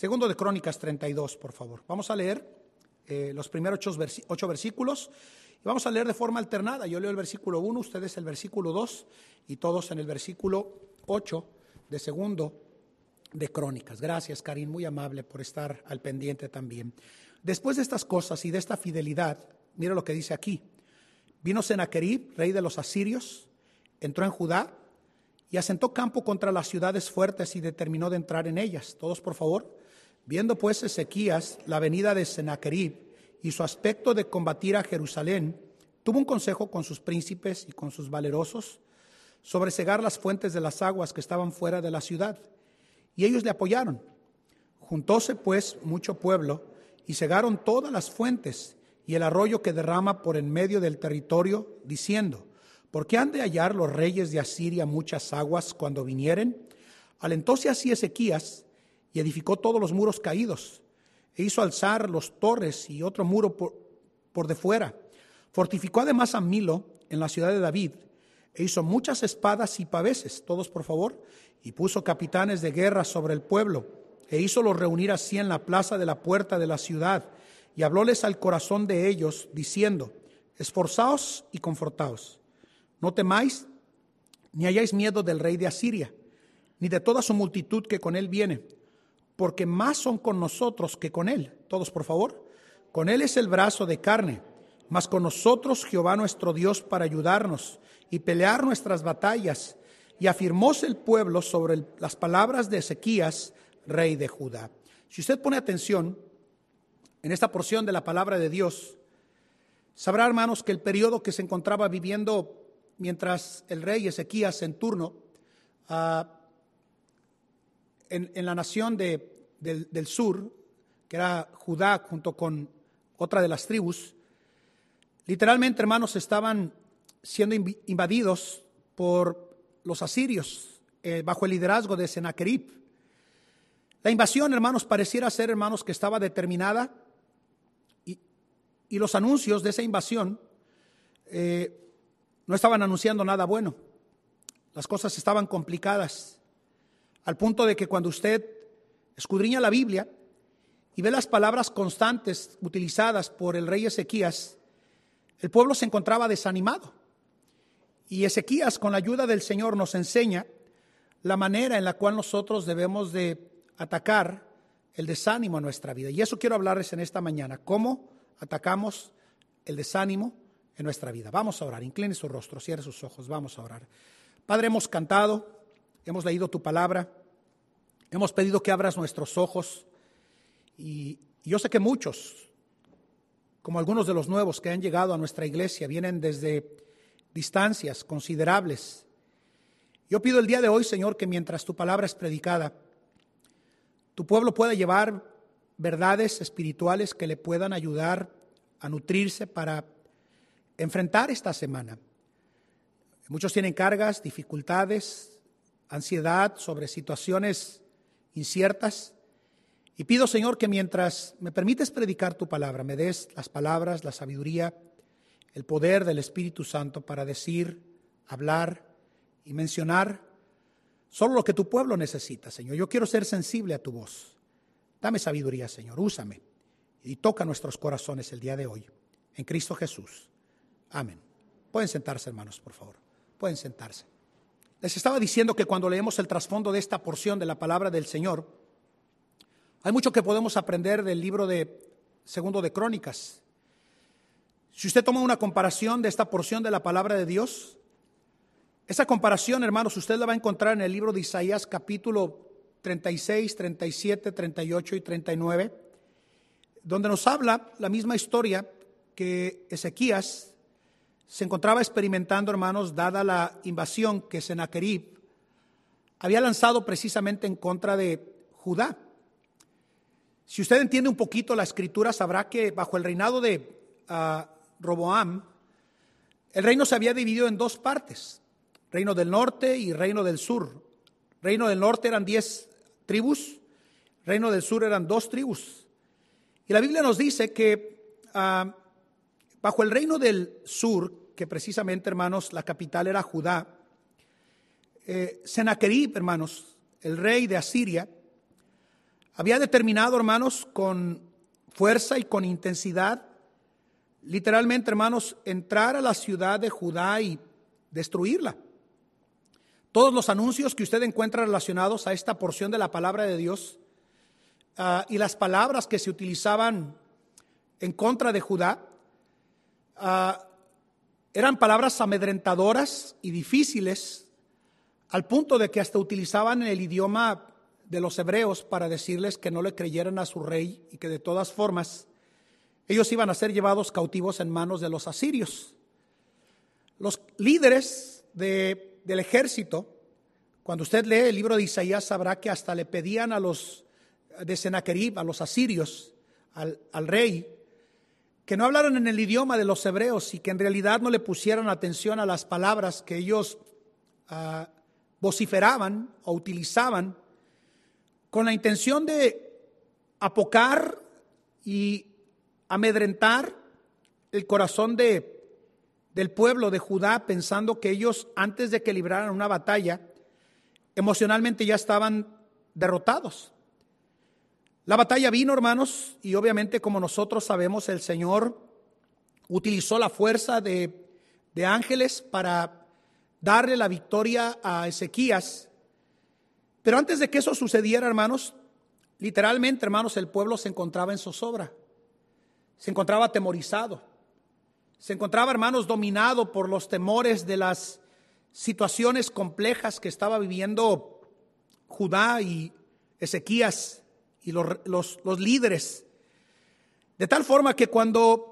Segundo de Crónicas 32, por favor. Vamos a leer eh, los primeros ocho, versículos y vamos a leer de forma alternada. Yo leo el versículo 1, ustedes el versículo 2 y todos en el versículo 8 de segundo de Crónicas. Gracias, Karim, muy amable por estar al pendiente también. Después de estas cosas y de esta fidelidad, mira lo que dice aquí. Vino Sennacherib, rey de los asirios, entró en Judá y asentó campo contra las ciudades fuertes y determinó de entrar en ellas. Todos, por favor. Viendo pues Ezequías la venida de Sennacherib y su aspecto de combatir a Jerusalén, tuvo un consejo con sus príncipes y con sus valerosos sobre cegar las fuentes de las aguas que estaban fuera de la ciudad. Y ellos le apoyaron. Juntóse pues mucho pueblo y cegaron todas las fuentes y el arroyo que derrama por en medio del territorio, diciendo, ¿por qué han de hallar los reyes de Asiria muchas aguas cuando vinieren? Alentóse así Ezequías y edificó todos los muros caídos, e hizo alzar los torres y otro muro por, por de fuera. Fortificó además a Milo en la ciudad de David, e hizo muchas espadas y paveses, todos por favor, y puso capitanes de guerra sobre el pueblo, e hízolos reunir así en la plaza de la puerta de la ciudad, y hablóles al corazón de ellos, diciendo, esforzaos y confortaos, no temáis, ni hayáis miedo del rey de Asiria, ni de toda su multitud que con él viene, porque más son con nosotros que con él. Todos, por favor. Con él es el brazo de carne, mas con nosotros Jehová nuestro Dios para ayudarnos y pelear nuestras batallas. Y afirmóse el pueblo sobre las palabras de Ezequías, rey de Judá. Si usted pone atención en esta porción de la palabra de Dios, sabrá, hermanos, que el periodo que se encontraba viviendo mientras el rey Ezequías en turno ah, en, la nación de, del, del sur, que era Judá junto con otra de las tribus, literalmente, hermanos, estaban siendo invadidos por los asirios eh, bajo el liderazgo de Sennacherib. La invasión, hermanos, pareciera ser, hermanos, que estaba determinada y, y los anuncios de esa invasión eh, no estaban anunciando nada bueno. Las cosas estaban complicadas, al punto de que cuando usted escudriña la Biblia y ve las palabras constantes utilizadas por el rey Ezequías, el pueblo se encontraba desanimado. Y Ezequías, con la ayuda del Señor, nos enseña la manera en la cual nosotros debemos de atacar el desánimo a nuestra vida. Y eso quiero hablarles en esta mañana, cómo atacamos el desánimo en nuestra vida. Vamos a orar, incline su rostro, cierre sus ojos, vamos a orar. Padre, hemos cantado, hemos leído tu palabra, hemos pedido que abras nuestros ojos y yo sé que muchos, como algunos de los nuevos que han llegado a nuestra iglesia, vienen desde distancias considerables. Yo pido el día de hoy, Señor, que mientras tu palabra es predicada, tu pueblo pueda llevar verdades espirituales que le puedan ayudar a nutrirse para enfrentar esta semana. Muchos tienen cargas, dificultades, ansiedad sobre situaciones inciertas. Y pido, Señor, que mientras me permites predicar tu palabra, me des las palabras, la sabiduría, el poder del Espíritu Santo para decir, hablar y mencionar solo lo que tu pueblo necesita, Señor. Yo quiero ser sensible a tu voz. Dame sabiduría, Señor, úsame y toca nuestros corazones el día de hoy. En Cristo Jesús. Amén. Pueden sentarse, hermanos, por favor. Pueden sentarse. Les estaba diciendo que cuando leemos el trasfondo de esta porción de la palabra del Señor, hay mucho que podemos aprender del libro de Segundo de Crónicas. Si usted toma una comparación de esta porción de la palabra de Dios, esa comparación, hermanos, usted la va a encontrar en el libro de Isaías capítulo 36, 37, 38 y 39, donde nos habla la misma historia que Ezequías se encontraba experimentando, hermanos, dada la invasión que Sennacherib había lanzado precisamente en contra de Judá. Si usted entiende un poquito la escritura, sabrá que bajo el reinado de uh, Roboam, el reino se había dividido en dos partes, reino del norte y reino del sur. Reino del norte eran diez tribus, reino del sur eran dos tribus. Y la Biblia nos dice que ah, bajo el reino del sur, que precisamente, hermanos, la capital era Judá, eh, Sennacherib, hermanos, el rey de Asiria, había determinado, hermanos, con fuerza y con intensidad, literalmente, hermanos, entrar a la ciudad de Judá y destruirla. Todos los anuncios que usted encuentra relacionados a esta porción de la palabra de Dios ah, y las palabras que se utilizaban en contra de Judá ah, eran palabras amedrentadoras y difíciles al punto de que hasta utilizaban el idioma de los hebreos para decirles que no le creyeran a su rey y que de todas formas ellos iban a ser llevados cautivos en manos de los asirios. Los líderes del ejército, cuando usted lee el libro de Isaías, sabrá que hasta le pedían a los de Sennacherib, a los asirios, al, rey, que no hablaran en el idioma de los hebreos y que en realidad no le pusieran atención a las palabras que ellos ah, vociferaban o utilizaban con la intención de apocar y amedrentar el corazón de, del pueblo de Judá, pensando que ellos, antes de que libraran una batalla, emocionalmente ya estaban derrotados. La batalla vino, hermanos, y obviamente como nosotros sabemos, el Señor utilizó la fuerza de, ángeles para darle la victoria a Ezequías. Pero antes de que eso sucediera, hermanos, literalmente, hermanos, el pueblo se encontraba en zozobra, se encontraba atemorizado, se encontraba, hermanos, dominado por los temores de las situaciones complejas que estaba viviendo Judá y Ezequías y los, los líderes. De tal forma que cuando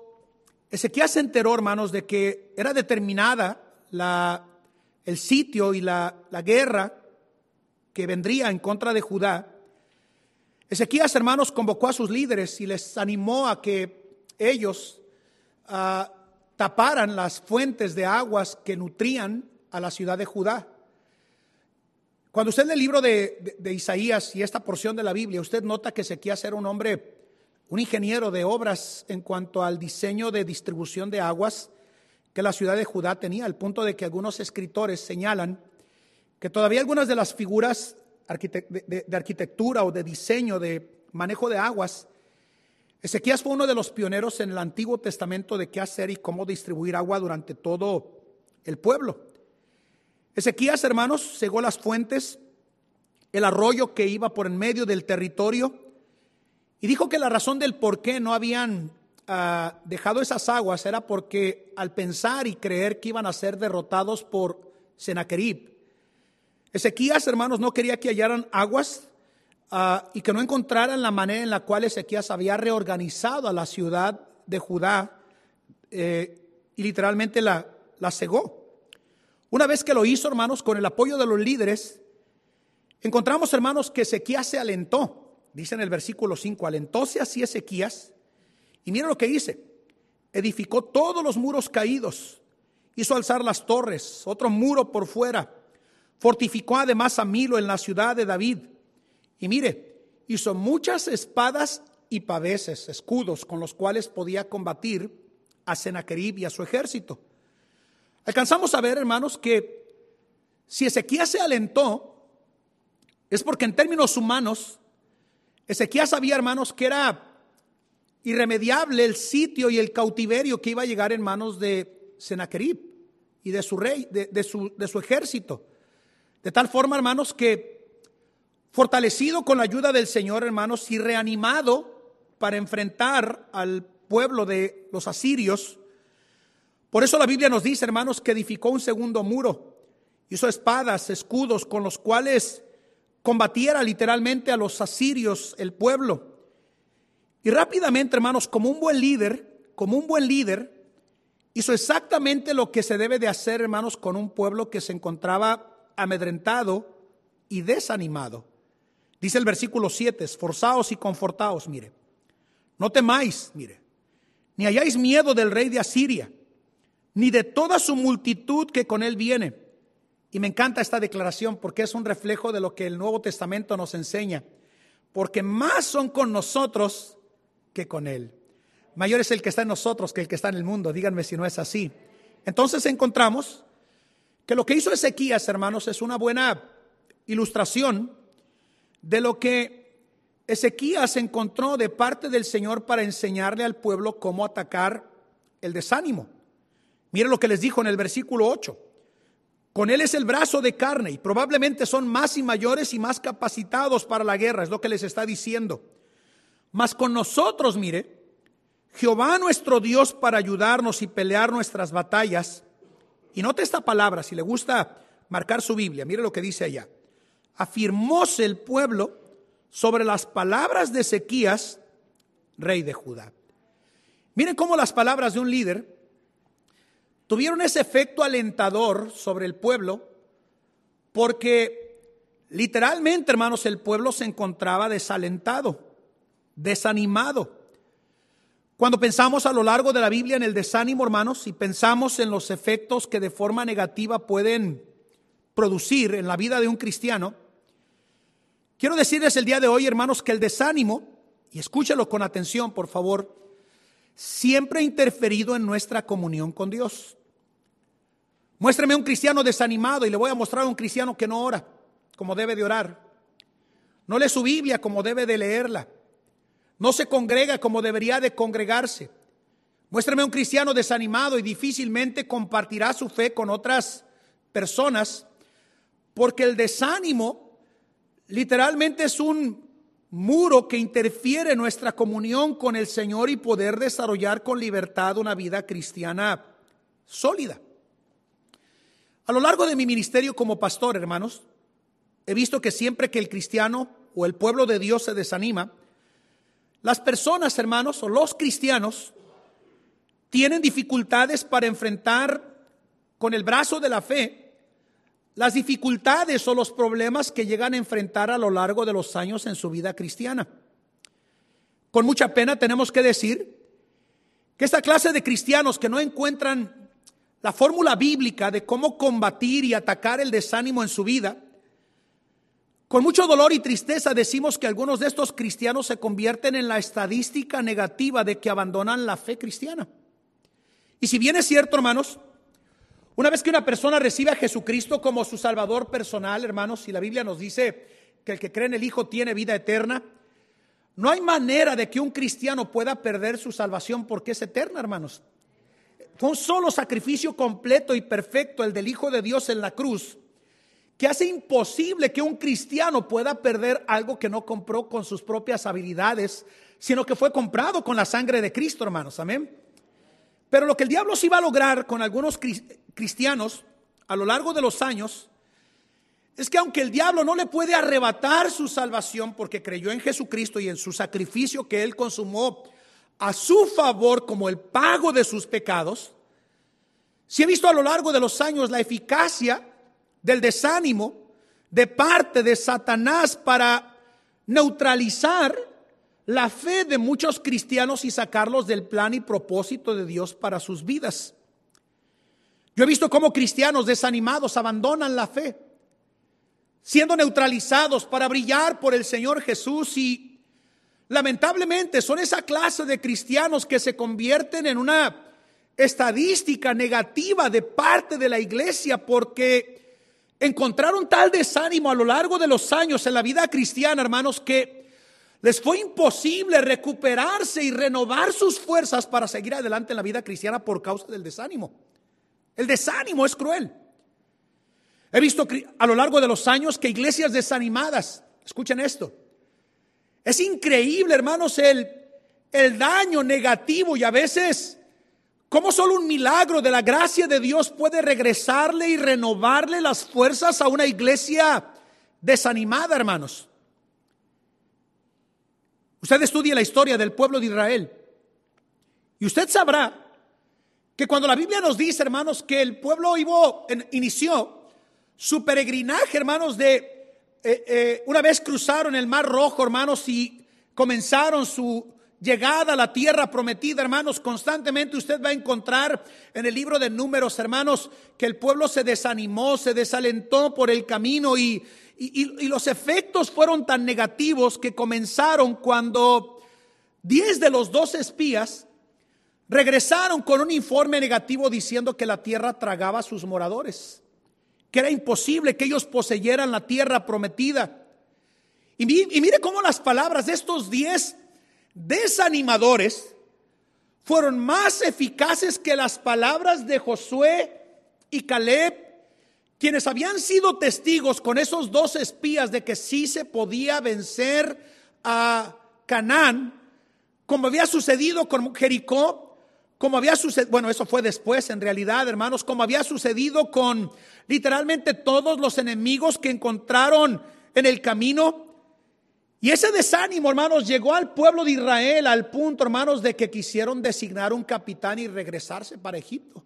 Ezequías se enteró, hermanos, de que era determinada la, el sitio y la, la guerra, que vendría en contra de Judá, Ezequías, hermanos, convocó a sus líderes y les animó a que ellos ah, taparan las fuentes de aguas que nutrían a la ciudad de Judá. Cuando usted lee el libro de, de, Isaías y esta porción de la Biblia, usted nota que Ezequías era un hombre, un ingeniero de obras en cuanto al diseño de distribución de aguas que la ciudad de Judá tenía, al punto de que algunos escritores señalan que todavía algunas de las figuras de, arquitectura o de diseño, de manejo de aguas, Ezequías fue uno de los pioneros en el Antiguo Testamento de qué hacer y cómo distribuir agua durante todo el pueblo. Ezequías, hermanos, cegó las fuentes, el arroyo que iba por en medio del territorio, y dijo que la razón del por qué no habían ah, dejado esas aguas era porque al pensar y creer que iban a ser derrotados por Sennacherib, Ezequías, hermanos, no quería que hallaran aguas ah, y que no encontraran la manera en la cual Ezequías había reorganizado a la ciudad de Judá eh, y literalmente la, la cegó. Una vez que lo hizo, hermanos, con el apoyo de los líderes, encontramos, hermanos, que Ezequías se alentó. Dice en el versículo 5, alentóse así Ezequías. Y mira lo que dice, edificó todos los muros caídos, hizo alzar las torres, otro muro por fuera Fortificó además a Milo en la ciudad de David. Y mire, hizo muchas espadas y paveses, escudos, con los cuales podía combatir a Sennacherib y a su ejército. Alcanzamos a ver, hermanos, que si Ezequías se alentó, es porque en términos humanos, Ezequías sabía, hermanos, que era irremediable el sitio y el cautiverio que iba a llegar en manos de Sennacherib y de su rey, de, su, de su ejército. De tal forma, hermanos, que fortalecido con la ayuda del Señor, hermanos, y reanimado para enfrentar al pueblo de los asirios, por eso la Biblia nos dice, hermanos, que edificó un segundo muro, hizo espadas, escudos con los cuales combatiera literalmente a los asirios el pueblo. Y rápidamente, hermanos, como un buen líder, como un buen líder, hizo exactamente lo que se debe de hacer, hermanos, con un pueblo que se encontraba amedrentado y desanimado. Dice el versículo 7, esforzaos y confortaos, mire. No temáis, mire, ni hayáis miedo del rey de Asiria, ni de toda su multitud que con él viene. Y me encanta esta declaración porque es un reflejo de lo que el Nuevo Testamento nos enseña. Porque más son con nosotros que con él. Mayor es el que está en nosotros que el que está en el mundo. Díganme si no es así. Entonces encontramos que lo que hizo Ezequías, hermanos, es una buena ilustración de lo que Ezequías encontró de parte del Señor para enseñarle al pueblo cómo atacar el desánimo. Mire lo que les dijo en el versículo 8. Con él es el brazo de carne y probablemente son más y mayores y más capacitados para la guerra, es lo que les está diciendo. Mas con nosotros, mire, Jehová nuestro Dios para ayudarnos y pelear nuestras batallas. Y note esta palabra, si le gusta marcar su Biblia, mire lo que dice allá. Afirmóse el pueblo sobre las palabras de Ezequías, rey de Judá. Miren cómo las palabras de un líder tuvieron ese efecto alentador sobre el pueblo, porque literalmente, hermanos, el pueblo se encontraba desalentado, desanimado. Cuando pensamos a lo largo de la Biblia en el desánimo, hermanos, y pensamos en los efectos que de forma negativa pueden producir en la vida de un cristiano, quiero decirles el día de hoy, hermanos, que el desánimo, y escúchelo con atención, por favor, siempre ha interferido en nuestra comunión con Dios. Muéstrame un cristiano desanimado y le voy a mostrar a un cristiano que no ora como debe de orar. No lee su Biblia como debe de leerla. No se congrega como debería de congregarse. Muéstrame un cristiano desanimado y difícilmente compartirá su fe con otras personas porque el desánimo literalmente es un muro que interfiere nuestra comunión con el Señor y poder desarrollar con libertad una vida cristiana sólida. A lo largo de mi ministerio como pastor, hermanos, he visto que siempre que el cristiano o el pueblo de Dios se desanima, las personas, hermanos, o los cristianos, tienen dificultades para enfrentar con el brazo de la fe las dificultades o los problemas que llegan a enfrentar a lo largo de los años en su vida cristiana. Con mucha pena tenemos que decir que esta clase de cristianos que no encuentran la fórmula bíblica de cómo combatir y atacar el desánimo en su vida, con mucho dolor y tristeza decimos que algunos de estos cristianos se convierten en la estadística negativa de que abandonan la fe cristiana. Y si bien es cierto, hermanos, una vez que una persona recibe a Jesucristo como su Salvador personal, hermanos, y la Biblia nos dice que el que cree en el Hijo tiene vida eterna, no hay manera de que un cristiano pueda perder su salvación porque es eterna, hermanos. Fue un solo sacrificio completo y perfecto, el del Hijo de Dios en la cruz, que hace imposible que un cristiano pueda perder algo que no compró con sus propias habilidades, sino que fue comprado con la sangre de Cristo, hermanos. Amén. Pero lo que el diablo sí va a lograr con algunos cristianos a lo largo de los años es que aunque el diablo no le puede arrebatar su salvación porque creyó en Jesucristo y en su sacrificio que él consumó a su favor como el pago de sus pecados, si he visto a lo largo de los años la eficacia del desánimo de parte de Satanás para neutralizar la fe de muchos cristianos y sacarlos del plan y propósito de Dios para sus vidas. Yo he visto cómo cristianos desanimados abandonan la fe, siendo neutralizados para brillar por el Señor Jesús y Lamentablemente son esa clase de cristianos que se convierten en una estadística negativa de parte de la iglesia porque encontraron tal desánimo a lo largo de los años en la vida cristiana, hermanos, que les fue imposible recuperarse y renovar sus fuerzas para seguir adelante en la vida cristiana por causa del desánimo. El desánimo es cruel. He visto a lo largo de los años que iglesias desanimadas, escuchen esto, es increíble, hermanos, el, el daño negativo y a veces cómo solo un milagro de la gracia de Dios puede regresarle y renovarle las fuerzas a una iglesia desanimada, hermanos. Usted estudia la historia del pueblo de Israel y usted sabrá que cuando la Biblia nos dice, hermanos, que el pueblo inició su peregrinaje, hermanos, de eh, eh, una vez cruzaron el Mar Rojo, hermanos, y comenzaron su llegada a la tierra prometida, hermanos, constantemente usted va a encontrar en el libro de números, hermanos, que el pueblo se desanimó, se desalentó por el camino y, y, y los efectos fueron tan negativos que comenzaron cuando diez de los dos espías regresaron con un informe negativo diciendo que la tierra tragaba a sus moradores que era imposible que ellos poseyeran la tierra prometida. Y, mire cómo las palabras de estos diez desanimadores fueron más eficaces que las palabras de Josué y Caleb, quienes habían sido testigos con esos dos espías de que sí se podía vencer a Canaán, como había sucedido con Jericó, como había sucedido, bueno, eso fue después en realidad, hermanos, como había sucedido con literalmente todos los enemigos que encontraron en el camino y ese desánimo, hermanos, llegó al pueblo de Israel al punto, hermanos, de que quisieron designar un capitán y regresarse para Egipto.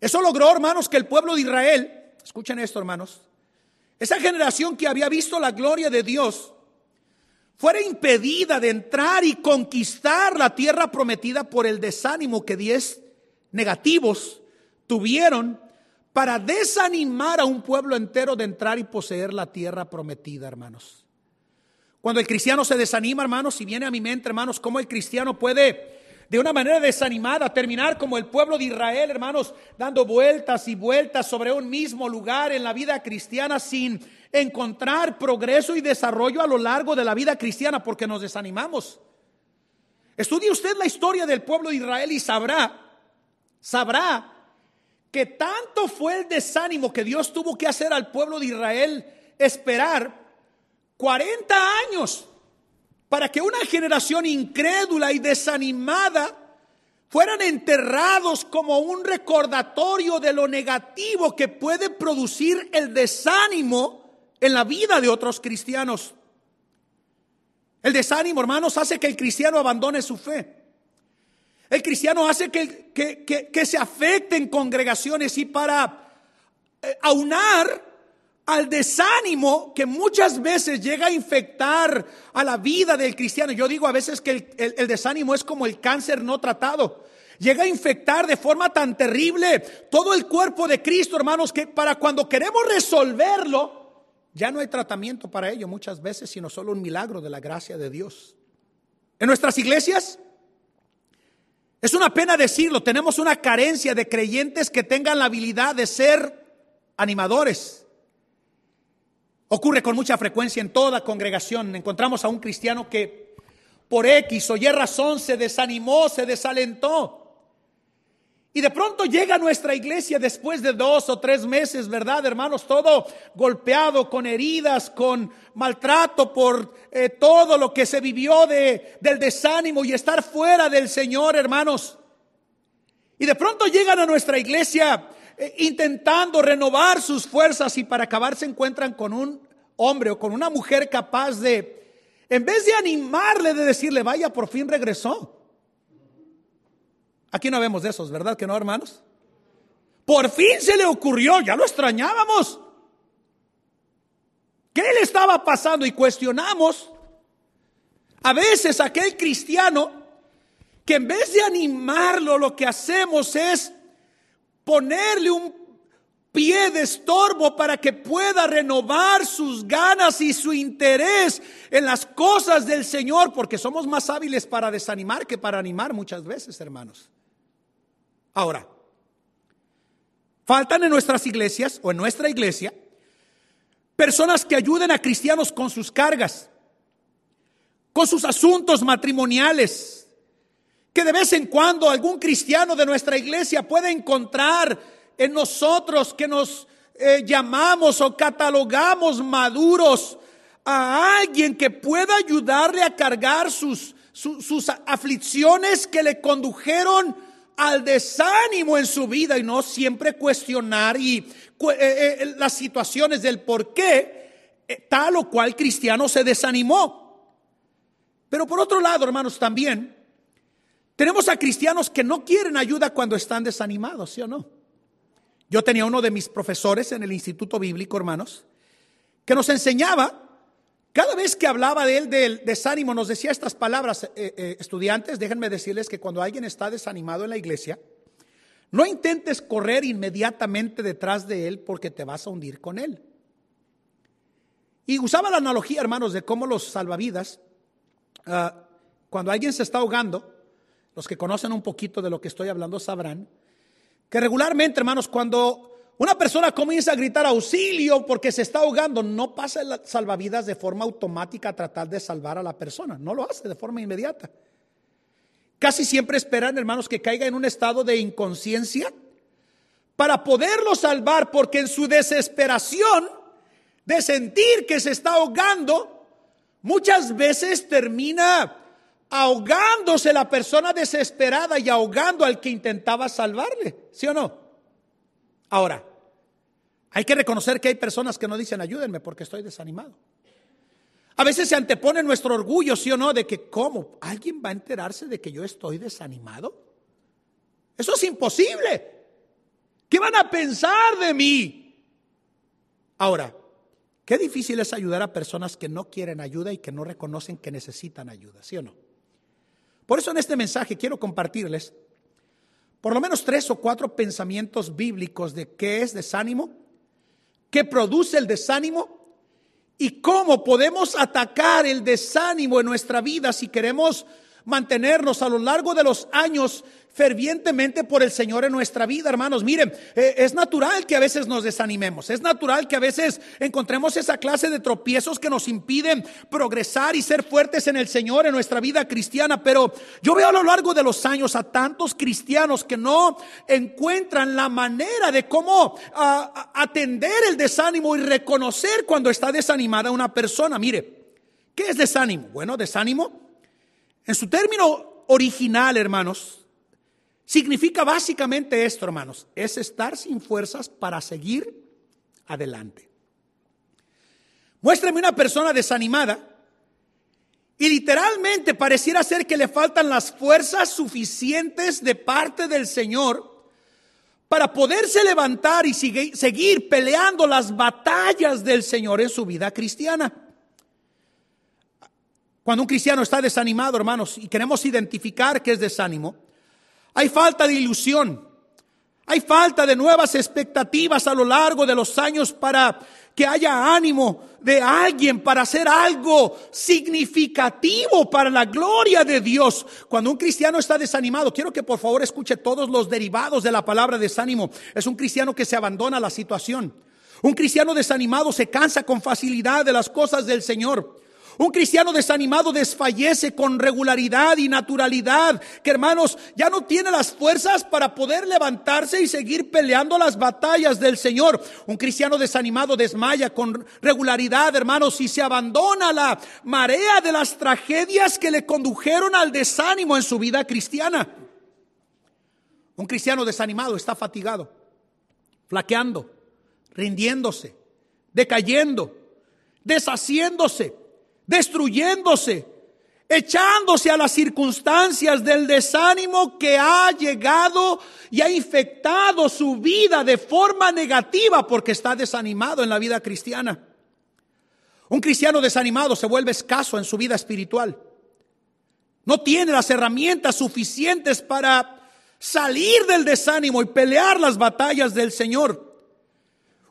Eso logró, hermanos, que el pueblo de Israel, escuchen esto, hermanos, esa generación que había visto la gloria de Dios, fuera impedida de entrar y conquistar la tierra prometida por el desánimo que diez negativos tuvieron para desanimar a un pueblo entero de entrar y poseer la tierra prometida, hermanos. Cuando el cristiano se desanima, hermanos, si viene a mi mente, hermanos, cómo el cristiano puede de una manera desanimada terminar como el pueblo de Israel, hermanos, dando vueltas y vueltas sobre un mismo lugar en la vida cristiana sin encontrar progreso y desarrollo a lo largo de la vida cristiana porque nos desanimamos. Estudie usted la historia del pueblo de Israel y sabrá, sabrá que tanto fue el desánimo que Dios tuvo que hacer al pueblo de Israel esperar 40 años para que una generación incrédula y desanimada fueran enterrados como un recordatorio de lo negativo que puede producir el desánimo en la vida de otros cristianos. El desánimo, hermanos, hace que el cristiano abandone su fe. El cristiano hace que, que, se afecten congregaciones y para eh, aunar al desánimo que muchas veces llega a infectar a la vida del cristiano. Yo digo a veces que el, desánimo es como el cáncer no tratado. Llega a infectar de forma tan terrible todo el cuerpo de Cristo, hermanos, que para cuando queremos resolverlo, ya no hay tratamiento para ello muchas veces, sino solo un milagro de la gracia de Dios. En nuestras iglesias, es una pena decirlo, tenemos una carencia de creyentes que tengan la habilidad de ser animadores Ocurre con mucha frecuencia en toda congregación. Encontramos a un cristiano que por X o Y razón se desanimó, se desalentó. Y de pronto llega a nuestra iglesia después de dos o tres meses, ¿verdad, hermanos? Todo golpeado, con heridas, con maltrato por eh, todo lo que se vivió de, del desánimo y estar fuera del Señor, hermanos. Y de pronto llegan a nuestra iglesia eh, intentando renovar sus fuerzas y para acabar se encuentran con un hombre o con una mujer capaz de, en vez de animarle, de decirle, vaya, por fin regresó. Aquí no vemos de esos, ¿verdad que no, hermanos? Por fin se le ocurrió, ya lo extrañábamos. ¿Qué le estaba pasando? Y cuestionamos a veces aquel cristiano que en vez de animarlo, lo que hacemos es ponerle un pie de estorbo para que pueda renovar sus ganas y su interés en las cosas del Señor, porque somos más hábiles para desanimar que para animar muchas veces, hermanos. Ahora, faltan en nuestras iglesias o en nuestra iglesia personas que ayuden a cristianos con sus cargas, con sus asuntos matrimoniales, que de vez en cuando algún cristiano de nuestra iglesia puede encontrar en nosotros que nos eh, llamamos o catalogamos maduros a alguien que pueda ayudarle a cargar sus, sus aflicciones que le condujeron al desánimo en su vida y no siempre cuestionar y eh, eh, las situaciones del por qué tal o cual cristiano se desanimó. Pero por otro lado, hermanos, también tenemos a cristianos que no quieren ayuda cuando están desanimados, ¿sí o no? Yo tenía uno de mis profesores en el Instituto Bíblico, hermanos, que nos enseñaba, cada vez que hablaba de él del desánimo, nos decía estas palabras, eh, eh, estudiantes, déjenme decirles que cuando alguien está desanimado en la iglesia, no intentes correr inmediatamente detrás de él porque te vas a hundir con él. Y usaba la analogía, hermanos, de cómo los salvavidas, ah, cuando alguien se está ahogando, los que conocen un poquito de lo que estoy hablando sabrán que regularmente, hermanos, cuando una persona comienza a gritar auxilio porque se está ahogando, no pasa el salvavidas de forma automática a tratar de salvar a la persona, no lo hace de forma inmediata. Casi siempre esperan, hermanos, que caiga en un estado de inconsciencia para poderlo salvar, porque en su desesperación de sentir que se está ahogando, muchas veces termina ahogándose la persona desesperada y ahogando al que intentaba salvarle, ¿sí o no? Ahora, hay que reconocer que hay personas que no dicen ayúdenme porque estoy desanimado. A veces se antepone nuestro orgullo, sí o no, de que ¿cómo? ¿Alguien va a enterarse de que yo estoy desanimado? Eso es imposible. ¿Qué van a pensar de mí? Ahora, qué difícil es ayudar a personas que no quieren ayuda y que no reconocen que necesitan ayuda, ¿sí o no? Por eso en este mensaje quiero compartirles por lo menos tres o cuatro pensamientos bíblicos de qué es desánimo, qué produce el desánimo y cómo podemos atacar el desánimo en nuestra vida si queremos mantenernos a lo largo de los años fervientemente por el Señor en nuestra vida, hermanos. Miren, eh, es natural que a veces nos desanimemos, es natural que a veces encontremos esa clase de tropiezos que nos impiden progresar y ser fuertes en el Señor en nuestra vida cristiana, pero yo veo a lo largo de los años a tantos cristianos que no encuentran la manera de cómo atender el desánimo y reconocer cuando está desanimada una persona. Mire, ¿qué es desánimo? Bueno, desánimo, en su término original, hermanos, Significa básicamente esto, hermanos, es estar sin fuerzas para seguir adelante. Muéstrame una persona desanimada y literalmente pareciera ser que le faltan las fuerzas suficientes de parte del Señor para poderse levantar y seguir peleando las batallas del Señor en su vida cristiana. Cuando un cristiano está desanimado, hermanos, y queremos identificar qué es desánimo, hay falta de ilusión. Hay falta de nuevas expectativas a lo largo de los años para que haya ánimo de alguien para hacer algo significativo para la gloria de Dios. Cuando un cristiano está desanimado, quiero que por favor escuche todos los derivados de la palabra desánimo. Es un cristiano que se abandona a la situación. Un cristiano desanimado se cansa con facilidad de las cosas del Señor. Un cristiano desanimado desfallece con regularidad y naturalidad, que hermanos ya no tiene las fuerzas para poder levantarse y seguir peleando las batallas del Señor. Un cristiano desanimado desmaya con regularidad, hermanos, y se abandona la marea de las tragedias que le condujeron al desánimo en su vida cristiana. Un cristiano desanimado está fatigado, flaqueando, rindiéndose, decayendo, deshaciéndose destruyéndose, echándose a las circunstancias del desánimo que ha llegado y ha infectado su vida de forma negativa porque está desanimado en la vida cristiana. Un cristiano desanimado se vuelve escaso en su vida espiritual. No tiene las herramientas suficientes para salir del desánimo y pelear las batallas del Señor.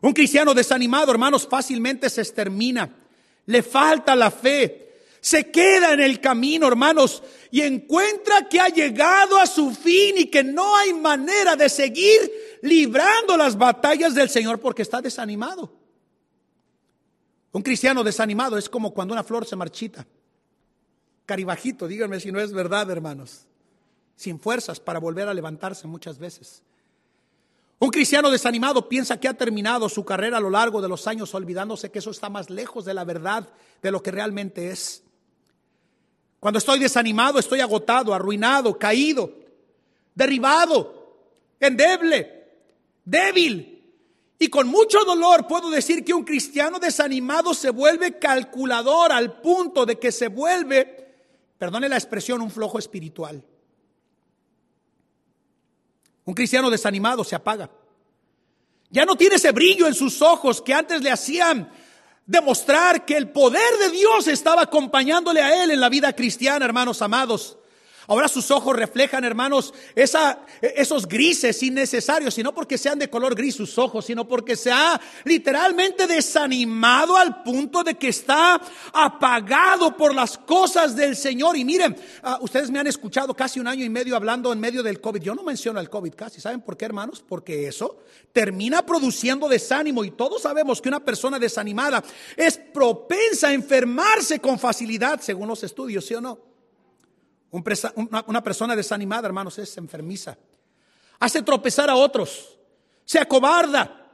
Un cristiano desanimado, hermanos, fácilmente se extermina le falta la fe, se queda en el camino, hermanos, y encuentra que ha llegado a su fin y que no hay manera de seguir librando las batallas del Señor porque está desanimado. Un cristiano desanimado es como cuando una flor se marchita. Caribajito, díganme si no es verdad, hermanos. Sin fuerzas para volver a levantarse muchas veces. Un cristiano desanimado piensa que ha terminado su carrera a lo largo de los años olvidándose que eso está más lejos de la verdad de lo que realmente es. Cuando estoy desanimado, estoy agotado, arruinado, caído, derribado, endeble, débil. Y con mucho dolor puedo decir que un cristiano desanimado se vuelve calculador al punto de que se vuelve, perdone la expresión, un flojo espiritual. Un cristiano desanimado se apaga. Ya no tiene ese brillo en sus ojos que antes le hacían demostrar que el poder de Dios estaba acompañándole a él en la vida cristiana, hermanos amados. Ahora sus ojos reflejan, hermanos, esa, esos grises innecesarios, y no porque sean de color gris sus ojos, sino porque se ha literalmente desanimado al punto de que está apagado por las cosas del Señor. Y miren, ah, ustedes me han escuchado casi un año y medio hablando en medio del COVID. Yo no menciono el COVID casi. ¿Saben por qué, hermanos? Porque eso termina produciendo desánimo y todos sabemos que una persona desanimada es propensa a enfermarse con facilidad, según los estudios, ¿sí o no? Una persona desanimada, hermanos, es enfermiza. Hace tropezar a otros. Se acobarda.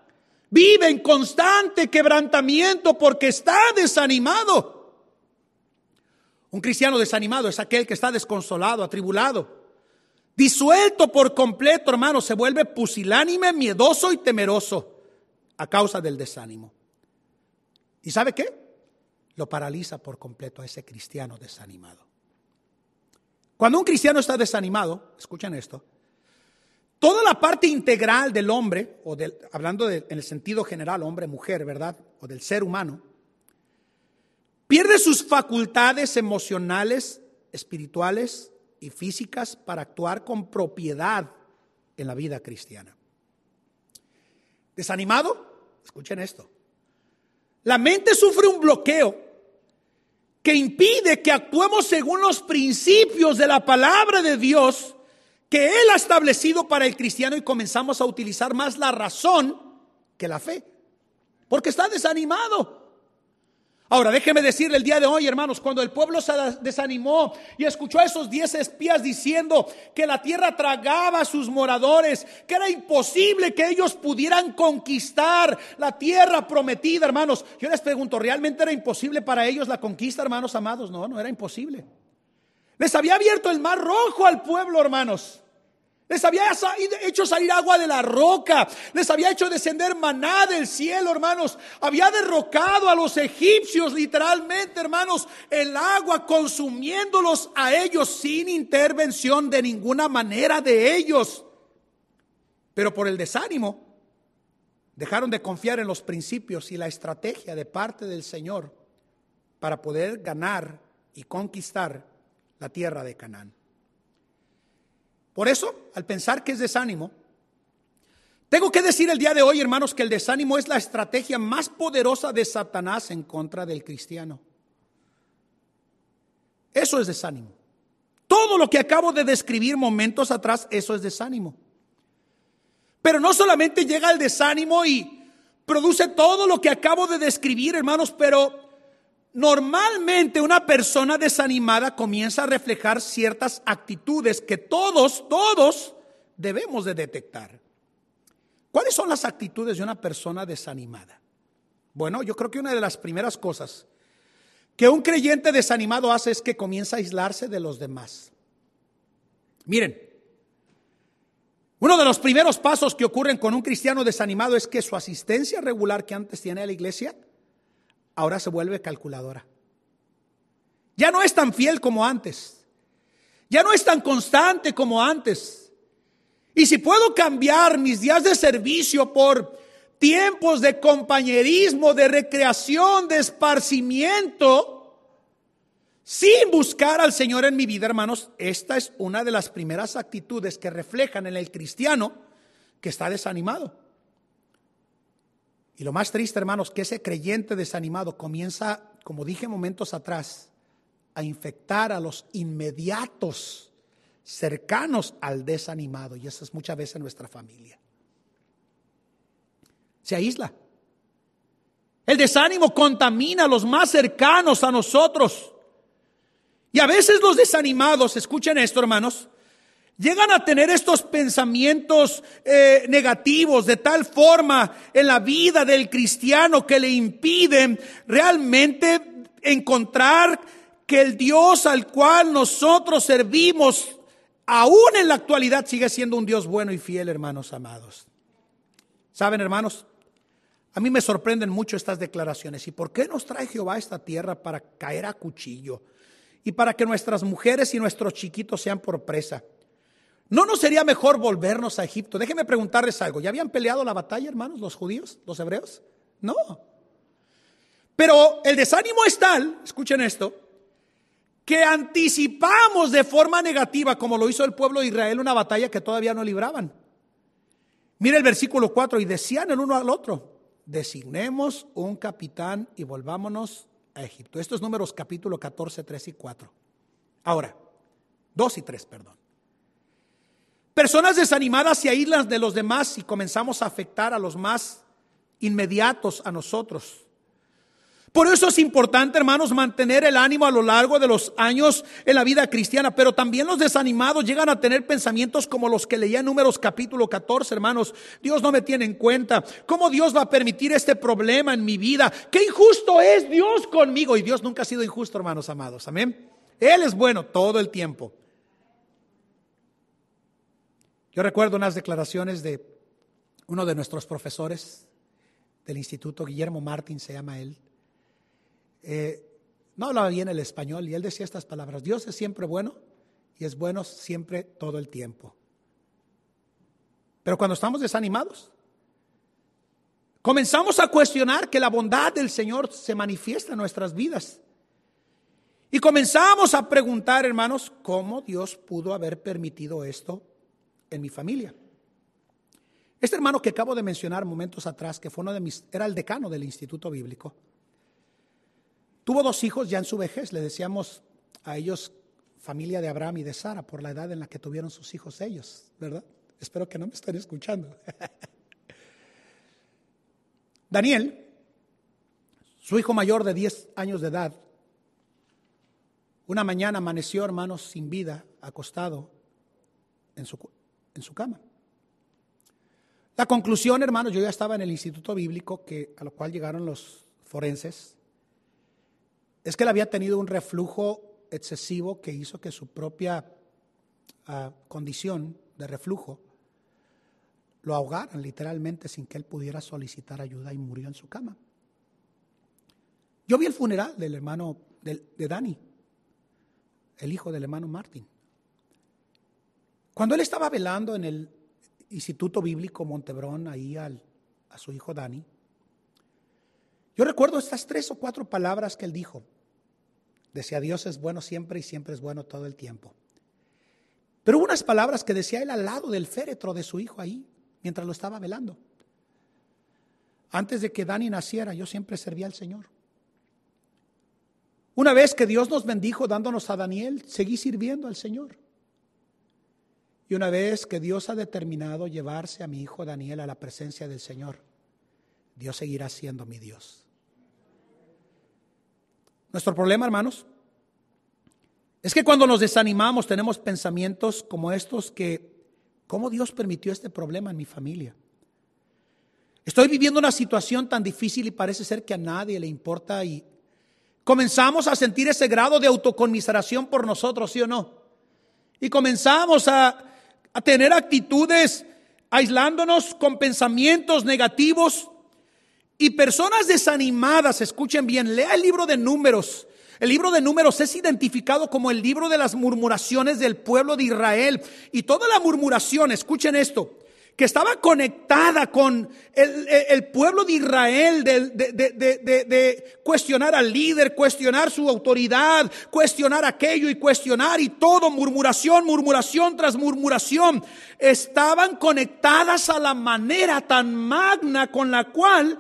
Vive en constante quebrantamiento porque está desanimado. Un cristiano desanimado es aquel que está desconsolado, atribulado. Disuelto por completo, hermano, se vuelve pusilánime, miedoso y temeroso a causa del desánimo. ¿Y sabe qué? Lo paraliza por completo a ese cristiano desanimado. Cuando un cristiano está desanimado, escuchen esto, toda la parte integral del hombre, o del, hablando en el sentido general, hombre, mujer, ¿verdad? O del ser humano, pierde sus facultades emocionales, espirituales y físicas para actuar con propiedad en la vida cristiana. ¿Desanimado? Escuchen esto. La mente sufre un bloqueo que impide que actuemos según los principios de la palabra de Dios que Él ha establecido para el cristiano y comenzamos a utilizar más la razón que la fe, porque está desanimado. Ahora, déjeme decirle el día de hoy, hermanos, cuando el pueblo se desanimó y escuchó a esos diez espías diciendo que la tierra tragaba a sus moradores, que era imposible que ellos pudieran conquistar la tierra prometida, hermanos. Yo les pregunto, ¿realmente era imposible para ellos la conquista, hermanos amados? No, no era imposible. Les había abierto el mar rojo al pueblo, hermanos. Les había hecho salir agua de la roca. Les había hecho descender maná del cielo, hermanos. Había derrocado a los egipcios, literalmente, hermanos, el agua consumiéndolos a ellos sin intervención de ninguna manera de ellos. Pero por el desánimo, dejaron de confiar en los principios y la estrategia de parte del Señor para poder ganar y conquistar la tierra de Canaán. Por eso, al pensar que es desánimo, tengo que decir el día de hoy, hermanos, que el desánimo es la estrategia más poderosa de Satanás en contra del cristiano. Eso es desánimo. Todo lo que acabo de describir momentos atrás, eso es desánimo. Pero no solamente llega el desánimo y produce todo lo que acabo de describir, hermanos, pero Normalmente una persona desanimada comienza a reflejar ciertas actitudes que todos, todos debemos de detectar. ¿Cuáles son las actitudes de una persona desanimada? Bueno, yo creo que una de las primeras cosas que un creyente desanimado hace es que comienza a aislarse de los demás. Miren, uno de los primeros pasos que ocurren con un cristiano desanimado es que su asistencia regular que antes tiene a la iglesia ahora se vuelve calculadora. Ya no es tan fiel como antes. Ya no es tan constante como antes. Y si puedo cambiar mis días de servicio por tiempos de compañerismo, de recreación, de esparcimiento, sin buscar al Señor en mi vida, hermanos, esta es una de las primeras actitudes que reflejan en el cristiano que está desanimado. Y lo más triste, hermanos, que ese creyente desanimado comienza, como dije momentos atrás, a infectar a los inmediatos cercanos al desanimado. Y eso es muchas veces nuestra familia. Se aísla. El desánimo contamina a los más cercanos a nosotros. Y a veces los desanimados, escuchen esto hermanos, llegan a tener estos pensamientos eh, negativos de tal forma en la vida del cristiano que le impiden realmente encontrar que el Dios al cual nosotros servimos, aún en la actualidad, sigue siendo un Dios bueno y fiel, hermanos amados. ¿Saben, hermanos? A mí me sorprenden mucho estas declaraciones. ¿Y por qué nos trae Jehová a esta tierra para caer a cuchillo? Y para que nuestras mujeres y nuestros chiquitos sean por presa. ¿No nos sería mejor volvernos a Egipto? Déjenme preguntarles algo. ¿Ya habían peleado la batalla, hermanos, los judíos, los hebreos? No. Pero el desánimo es tal, escuchen esto, que anticipamos de forma negativa, como lo hizo el pueblo de Israel, una batalla que todavía no libraban. Mira el versículo 4, y decían el uno al otro, designemos un capitán y volvámonos a Egipto. Esto es números capítulo 14, 3 y 4. Ahora, 2 y 3, perdón. Personas desanimadas y aíslas de los demás y comenzamos a afectar a los más inmediatos a nosotros. Por eso es importante, hermanos, mantener el ánimo a lo largo de los años en la vida cristiana, pero también los desanimados llegan a tener pensamientos como los que leía en Números capítulo 14, hermanos. Dios no me tiene en cuenta. ¿Cómo Dios va a permitir este problema en mi vida? ¿Qué injusto es Dios conmigo? Y Dios nunca ha sido injusto, hermanos amados. Amén. Él es bueno todo el tiempo. Yo recuerdo unas declaraciones de uno de nuestros profesores del instituto, Guillermo Martín se llama él. Eh, no hablaba bien el español y él decía estas palabras, Dios es siempre bueno y es bueno siempre todo el tiempo. Pero cuando estamos desanimados, comenzamos a cuestionar que la bondad del Señor se manifiesta en nuestras vidas. Y comenzamos a preguntar, hermanos, cómo Dios pudo haber permitido esto en mi familia. Este hermano que acabo de mencionar momentos atrás, que fue uno de mis, era el decano del Instituto Bíblico, Tuvo dos hijos ya en su vejez, le decíamos a ellos familia de Abraham y de Sara por la edad en la que tuvieron sus hijos ellos, ¿verdad? Espero que no me estén escuchando. Daniel, su hijo mayor de 10 años de edad, una mañana amaneció, hermanos, sin vida, acostado en su, en su cama. La conclusión, hermanos, yo ya estaba en el instituto bíblico que, a lo cual llegaron los forenses, es que él había tenido un reflujo excesivo que hizo que su propia ah, condición de reflujo lo ahogaran literalmente sin que él pudiera solicitar ayuda y murió en su cama. Yo vi el funeral del hermano de, de Dani, el hijo del hermano Martín. Cuando él estaba velando en el Instituto Bíblico Montebrón, ahí al, a su hijo Dani, yo recuerdo estas tres o cuatro palabras que él dijo. Decía, Dios es bueno siempre y siempre es bueno todo el tiempo. Pero hubo unas palabras que decía él al lado del féretro de su hijo ahí, mientras lo estaba velando. Antes de que Dani naciera, yo siempre servía al Señor. Una vez que Dios nos bendijo dándonos a Daniel, seguí sirviendo al Señor. Una vez que Dios ha determinado llevarse a mi hijo Daniel a la presencia del Señor, Dios seguirá siendo mi Dios. Nuestro problema, hermanos, es que cuando nos desanimamos tenemos pensamientos como estos que, ¿cómo Dios permitió este problema en mi familia? Estoy viviendo una situación tan difícil y parece ser que a nadie le importa y comenzamos a sentir ese grado de autoconmiseración por nosotros, ¿sí o no? Y comenzamos a, a tener actitudes aislándonos con pensamientos negativos y personas desanimadas, escuchen bien, lea el libro de números. El libro de números es identificado como el libro de las murmuraciones del pueblo de Israel. Y toda la murmuración, escuchen esto, que estaba conectada con el, pueblo de Israel, de, cuestionar al líder, cuestionar su autoridad, cuestionar aquello y cuestionar y todo, murmuración, murmuración tras murmuración, estaban conectadas a la manera tan magna con la cual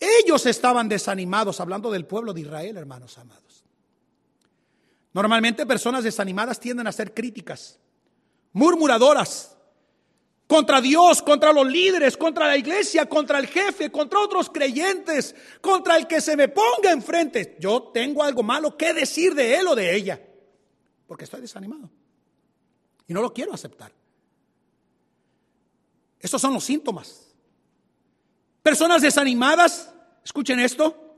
ellos estaban desanimados, hablando del pueblo de Israel, hermanos amados. Normalmente personas desanimadas tienden a ser críticas, murmuradoras, contra Dios, contra los líderes, contra la iglesia, contra el jefe, contra otros creyentes, contra el que se me ponga enfrente. Yo tengo algo malo que decir de él o de ella, porque estoy desanimado y no lo quiero aceptar. Estos son los síntomas. Personas desanimadas, escuchen esto,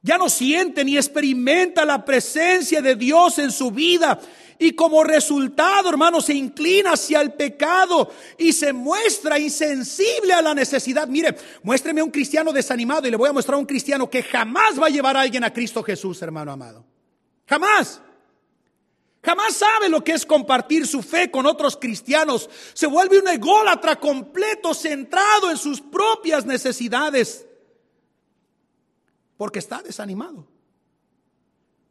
ya no sienten ni experimentan la presencia de Dios en su vida. Y como resultado, hermano, se inclina hacia el pecado y se muestra insensible a la necesidad. Mire, muéstreme un cristiano desanimado y le voy a mostrar un cristiano que jamás va a llevar a alguien a Cristo Jesús, hermano amado. Jamás. Jamás sabe lo que es compartir su fe con otros cristianos. Se vuelve un ególatra completo, centrado en sus propias necesidades. Porque está desanimado.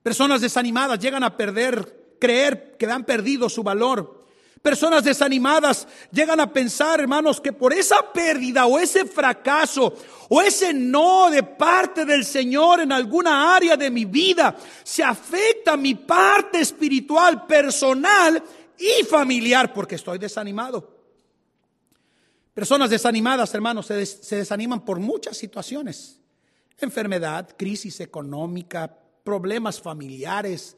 Personas desanimadas llegan a perder, creer que han perdido su valor. Personas desanimadas llegan a pensar, hermanos, que por esa pérdida o ese fracaso o ese no de parte del Señor en alguna área de mi vida se afecta mi parte espiritual, personal y familiar porque estoy desanimado. Personas desanimadas, hermanos, se, se desaniman por muchas situaciones. Enfermedad, crisis económica, problemas familiares,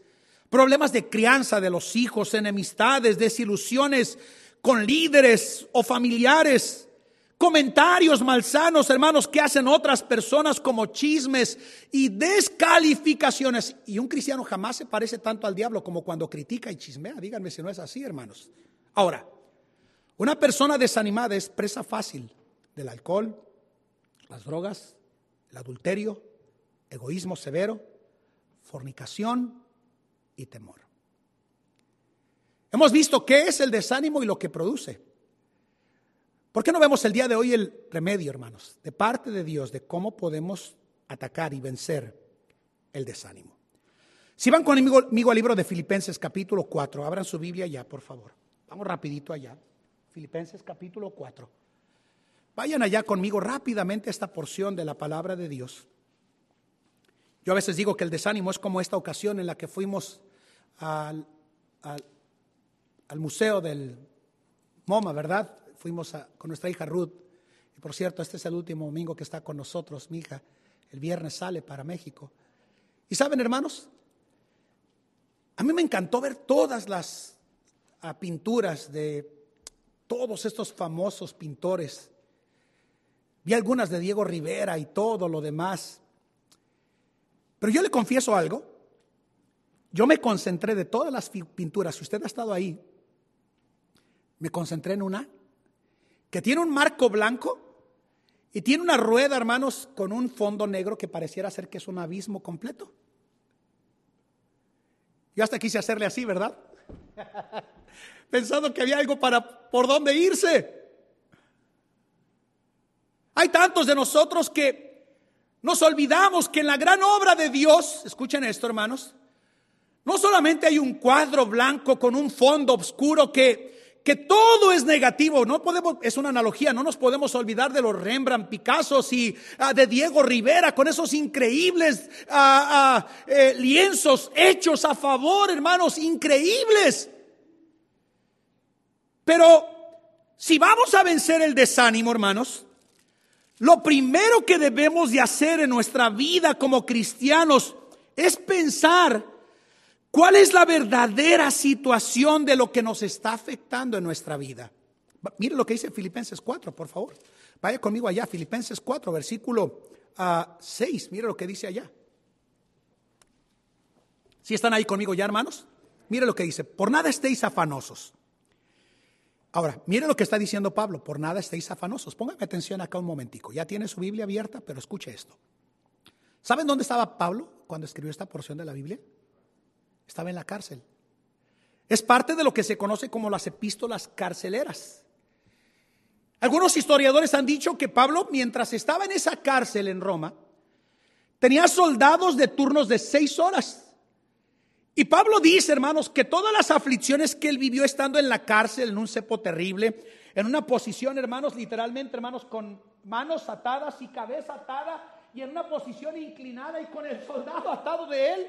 problemas de crianza de los hijos, enemistades, desilusiones con líderes o familiares, comentarios malsanos, hermanos, que hacen otras personas como chismes y descalificaciones. Y un cristiano jamás se parece tanto al diablo como cuando critica y chismea. Díganme si no es así, hermanos. Ahora, una persona desanimada es presa fácil del alcohol, las drogas, el adulterio, egoísmo severo, fornicación, y temor. Hemos visto qué es el desánimo y lo que produce. ¿Por qué no vemos el día de hoy el remedio, hermanos, de parte de Dios de cómo podemos atacar y vencer el desánimo? Si van conmigo, al libro de Filipenses capítulo 4, abran su Biblia ya, por favor. Vamos rapidito allá. Filipenses capítulo 4. Vayan allá conmigo rápidamente esta porción de la palabra de Dios. Yo a veces digo que el desánimo es como esta ocasión en la que fuimos al, museo del MoMA, ¿verdad? Fuimos con nuestra hija Ruth. Y por cierto, este es el último domingo que está con nosotros, mi hija. El viernes sale para México. Y saben, hermanos, a mí me encantó ver todas las ah, pinturas de todos estos famosos pintores. Vi algunas de Diego Rivera y todo lo demás. Pero yo le confieso algo. Yo me concentré de todas las pinturas, si usted ha estado ahí, me concentré en una que tiene un marco blanco y tiene una rueda, hermanos, con un fondo negro que pareciera ser que es un abismo completo. Yo hasta quise hacerle así, ¿verdad? Pensando que había algo para por dónde irse. Hay tantos de nosotros que nos olvidamos que en la gran obra de Dios, escuchen esto, hermanos, no solamente hay un cuadro blanco con un fondo oscuro que, que todo es negativo, no podemos, es una analogía, no nos podemos olvidar de los Rembrandt, Picasso y ah, de Diego Rivera con esos increíbles ah, ah, eh, lienzos hechos a favor, hermanos, increíbles. Pero si vamos a vencer el desánimo, hermanos, lo primero que debemos de hacer en nuestra vida como cristianos es pensar ¿Cuál es la verdadera situación de lo que nos está afectando en nuestra vida? Mire lo que dice Filipenses 4, por favor. Vaya conmigo allá, Filipenses 4, versículo 6. Ah, mire lo que dice allá. Si están ahí conmigo ya, hermanos? Mire lo que dice. Por nada estéis afanosos. Ahora, mire lo que está diciendo Pablo. Por nada estéis afanosos. Póngame atención acá un momentico. Ya tiene su Biblia abierta, pero escuche esto. ¿Saben dónde estaba Pablo cuando escribió esta porción de la Biblia? Estaba en la cárcel. Es parte de lo que se conoce como las epístolas carceleras. Algunos historiadores han dicho que Pablo, mientras estaba en esa cárcel en Roma, tenía soldados de turnos de seis horas. Y Pablo dice, hermanos, que todas las aflicciones que él vivió estando en la cárcel, en un cepo terrible, en una posición, hermanos, literalmente, hermanos, con manos atadas y cabeza atada, y en una posición inclinada y con el soldado atado de él,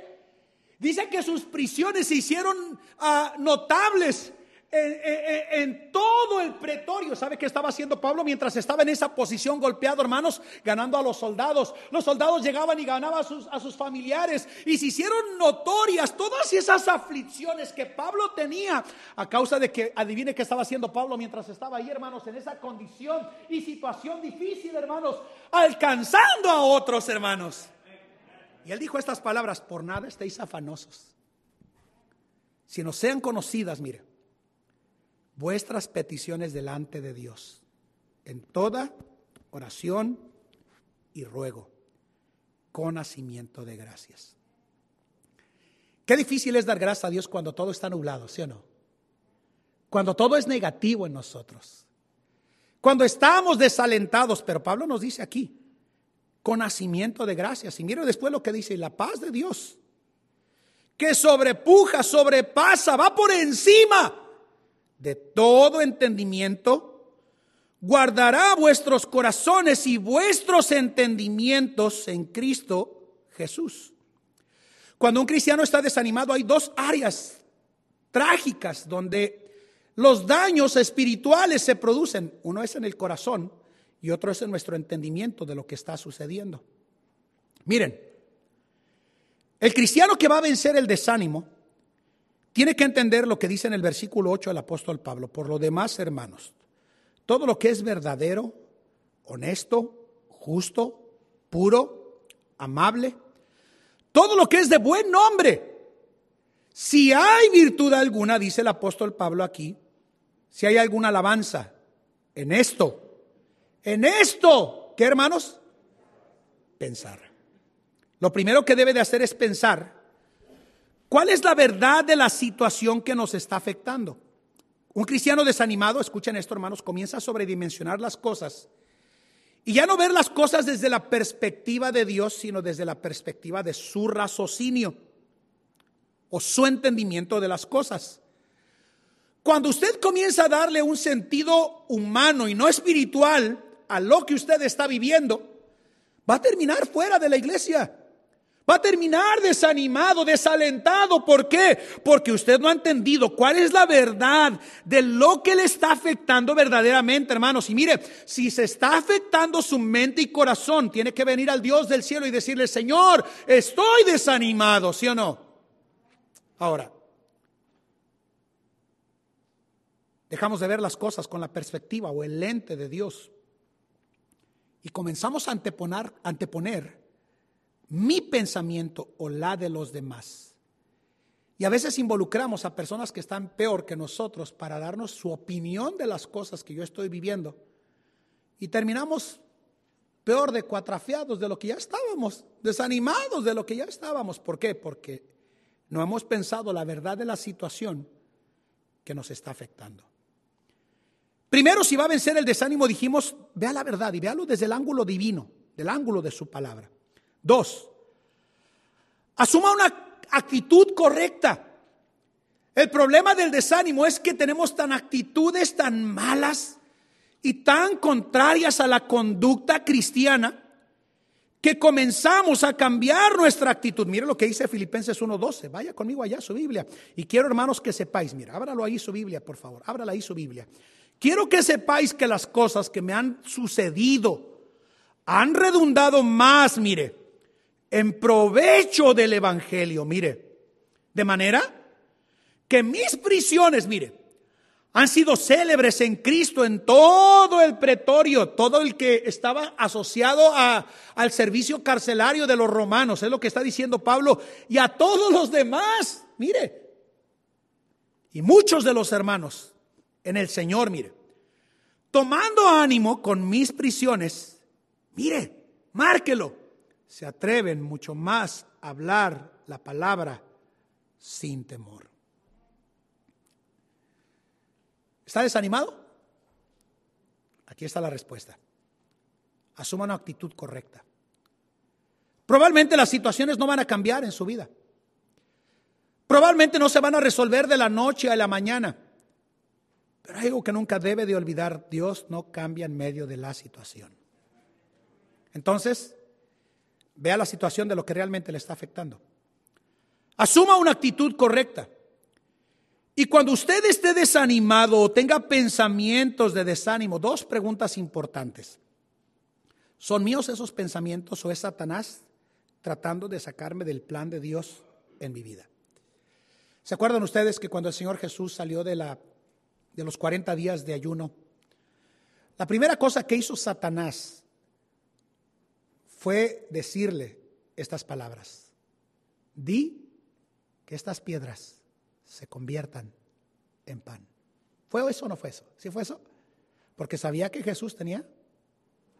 Dice que sus prisiones se hicieron ah, notables en, todo el pretorio. ¿Sabe qué estaba haciendo Pablo mientras estaba en esa posición golpeado, hermanos? Ganando a los soldados. Los soldados llegaban y ganaban a sus, a sus familiares y se hicieron notorias todas esas aflicciones que Pablo tenía a causa de que, adivine qué estaba haciendo Pablo mientras estaba ahí, hermanos, en esa condición y situación difícil, hermanos, alcanzando a otros hermanos. Él dijo estas palabras, por nada estéis afanosos, Si no sean conocidas, mire, vuestras peticiones delante de Dios, en toda oración y ruego, con nacimiento de gracias. Qué difícil es dar gracias a Dios cuando todo está nublado, ¿sí o no? Cuando todo es negativo en nosotros. Cuando estamos desalentados, pero Pablo nos dice aquí, con nacimiento de gracias. Y mire después lo que dice, la paz de Dios, que sobrepuja, sobrepasa, va por encima de todo entendimiento, guardará vuestros corazones y vuestros entendimientos en Cristo Jesús. Cuando un cristiano está desanimado hay dos áreas trágicas donde los daños espirituales se producen. Uno es en el corazón y otro es en nuestro entendimiento de lo que está sucediendo. Miren, el cristiano que va a vencer el desánimo tiene que entender lo que dice en el versículo 8 el apóstol Pablo. Por lo demás, hermanos, todo lo que es verdadero, honesto, justo, puro, amable, todo lo que es de buen nombre, si hay virtud alguna, dice el apóstol Pablo aquí, si hay alguna alabanza en esto, en esto, ¿qué hermanos? Pensar. Lo primero que debe de hacer es pensar cuál es la verdad de la situación que nos está afectando. Un cristiano desanimado, escuchen esto hermanos, comienza a sobredimensionar las cosas y ya no ver las cosas desde la perspectiva de Dios, sino desde la perspectiva de su raciocinio o su entendimiento de las cosas. Cuando usted comienza a darle un sentido humano y no espiritual a lo que usted está viviendo, va a terminar fuera de la iglesia. Va a terminar desanimado, desalentado. ¿Por qué? Porque usted no ha entendido cuál es la verdad de lo que le está afectando verdaderamente, hermanos. Y mire, si se está afectando su mente y corazón, tiene que venir al Dios del cielo y decirle, Señor, estoy desanimado, ¿sí o no? Ahora, dejamos de ver las cosas con la perspectiva o el lente de Dios y comenzamos a anteponer, anteponer mi pensamiento o la de los demás. Y a veces involucramos a personas que están peor que nosotros para darnos su opinión de las cosas que yo estoy viviendo. Y terminamos peor de cuatrafeados de lo que ya estábamos, desanimados de lo que ya estábamos. ¿Por qué? Porque no hemos pensado la verdad de la situación que nos está afectando. Primero, si va a vencer el desánimo, dijimos, vea la verdad y véalo desde el ángulo divino, del ángulo de su palabra. Dos, asuma una actitud correcta. El problema del desánimo es que tenemos tan actitudes tan malas y tan contrarias a la conducta cristiana que comenzamos a cambiar nuestra actitud. Mire lo que dice Filipenses 1:12. Vaya conmigo allá su Biblia. Y quiero, hermanos, que sepáis, mira, ábralo ahí su Biblia, por favor. Ábrala ahí su Biblia. Quiero que sepáis que las cosas que me han sucedido han redundado más, mire, en provecho del Evangelio, mire. De manera que mis prisiones, mire, han sido célebres en Cristo en todo el pretorio, todo el que estaba asociado a, al servicio carcelario de los romanos, es lo que está diciendo Pablo, y a todos los demás, mire, y muchos de los hermanos en el Señor, mire, tomando ánimo con mis prisiones, mire, márquelo, se atreven mucho más a hablar la palabra sin temor. ¿Está desanimado? Aquí está la respuesta. Asuma una actitud correcta. Probablemente las situaciones no van a cambiar en su vida. Probablemente no se van a resolver de la noche a la mañana. Pero hay algo que nunca debe de olvidar. Dios no cambia en medio de la situación. Entonces, Vea la situación de lo que realmente le está afectando. Asuma una actitud correcta. Y cuando usted esté desanimado o tenga pensamientos de desánimo, dos preguntas importantes. ¿Son míos esos pensamientos o es Satanás tratando de sacarme del plan de Dios en mi vida? ¿Se acuerdan ustedes que cuando el Señor Jesús salió de, la, de los 40 días de ayuno, la primera cosa que hizo Satanás fue decirle estas palabras. Di que estas piedras se conviertan en pan. ¿Fue eso o no fue eso? ¿Sí fue eso? Porque sabía que Jesús tenía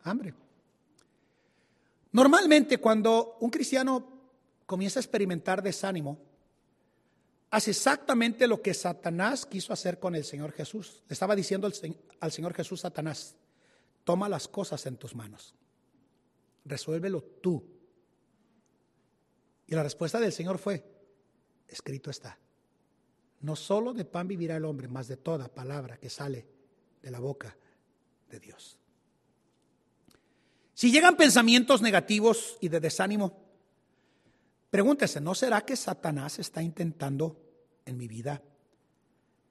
hambre. Normalmente cuando un cristiano comienza a experimentar desánimo, hace exactamente lo que Satanás quiso hacer con el Señor Jesús. Le estaba diciendo al Señor Jesús Satanás, toma las cosas en tus manos resuélvelo tú. Y la respuesta del Señor fue, escrito está. No solo de pan vivirá el hombre, más de toda palabra que sale de la boca de Dios. Si llegan pensamientos negativos y de desánimo, pregúntese, ¿no será que Satanás está intentando en mi vida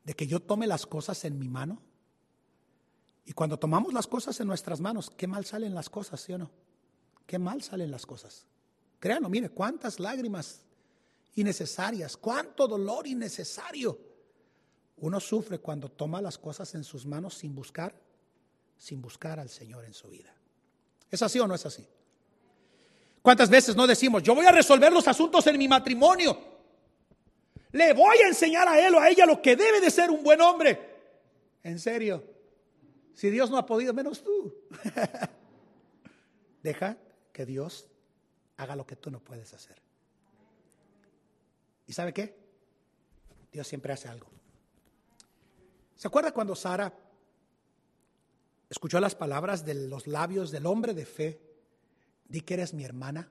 de que yo tome las cosas en mi mano? Y cuando tomamos las cosas en nuestras manos, qué mal salen las cosas, ¿sí o no? Qué mal salen las cosas. Créanlo, mire, cuántas lágrimas innecesarias, cuánto dolor innecesario uno sufre cuando toma las cosas en sus manos sin buscar, sin buscar al Señor en su vida. ¿Es así o no es así? ¿Cuántas veces no decimos, yo voy a resolver los asuntos en mi matrimonio? Le voy a enseñar a él o a ella lo que debe de ser un buen hombre. En serio. Si Dios no ha podido, menos tú. Deja que Dios haga lo que tú no puedes hacer. ¿Y sabe qué? Dios siempre hace algo. ¿Se acuerda cuando Sara escuchó las palabras de los labios del hombre de fe? Di que eres mi hermana.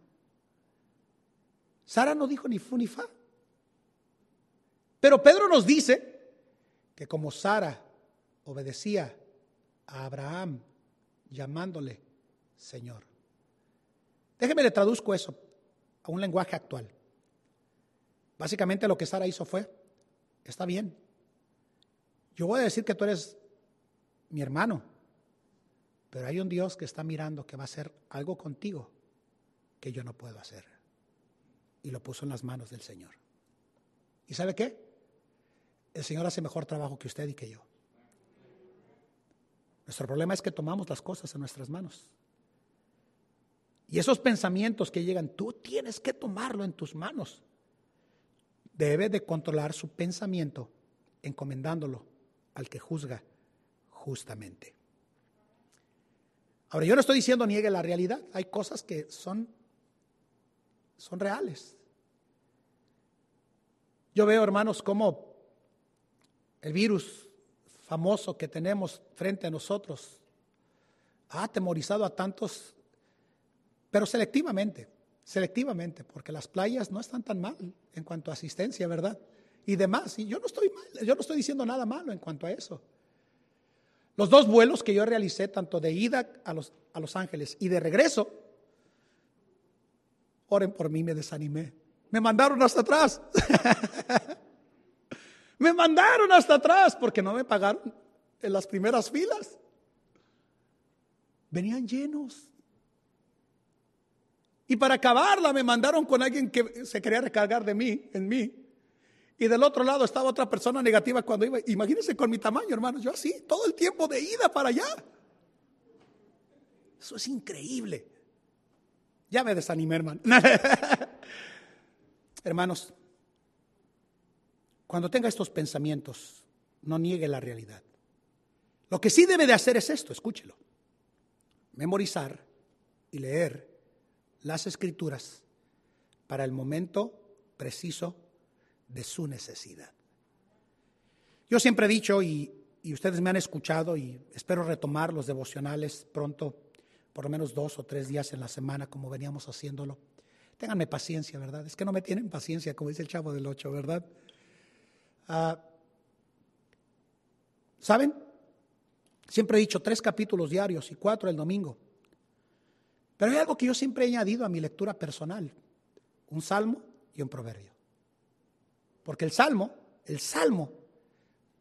Sara no dijo ni fu ni fa. Pero Pedro nos dice que como Sara obedecía a Abraham llamándole Señor. Déjeme le traduzco eso a un lenguaje actual. Básicamente lo que Sara hizo fue, está bien, yo voy a decir que tú eres mi hermano, pero hay un Dios que está mirando que va a hacer algo contigo que yo no puedo hacer. Y lo puso en las manos del Señor. ¿Y sabe qué? El Señor hace mejor trabajo que usted y que yo. Nuestro problema es que tomamos las cosas en nuestras manos. Y esos pensamientos que llegan, tú tienes que tomarlo en tus manos. Debe de controlar su pensamiento encomendándolo al que juzga justamente. Ahora, yo no estoy diciendo niegue la realidad, hay cosas que son, son reales. Yo veo, hermanos, como el virus famoso que tenemos frente a nosotros ha atemorizado a tantos, pero selectivamente, selectivamente, porque las playas no están tan mal en cuanto a asistencia, ¿verdad? y demás. Y yo no estoy mal, yo no estoy diciendo nada malo en cuanto a eso. Los dos vuelos que yo realicé, tanto de ida a Los, a los Ángeles y de regreso, oren por mí, me desanimé. Me mandaron hasta atrás. me mandaron hasta atrás porque no me pagaron en las primeras filas. Venían llenos. Y para acabarla me mandaron con alguien que se quería recargar de mí, en mí. Y del otro lado estaba otra persona negativa cuando iba. Imagínense con mi tamaño, hermanos, yo así, todo el tiempo de ida para allá. Eso es increíble. Ya me desanimé, hermano. Hermanos, cuando tenga estos pensamientos, no niegue la realidad. Lo que sí debe de hacer es esto, escúchelo. Memorizar y leer las escrituras para el momento preciso de su necesidad. Yo siempre he dicho, y, ustedes me han escuchado, y espero retomar los devocionales pronto, por lo menos dos o tres días en la semana, como veníamos haciéndolo. Ténganme paciencia, ¿verdad? Es que no me tienen paciencia, como dice el chavo del ocho, ¿verdad? Ah, ¿Saben? Siempre he dicho tres capítulos diarios y cuatro el domingo. Pero hay algo que yo siempre he añadido a mi lectura personal, un salmo y un proverbio. Porque el salmo, el salmo,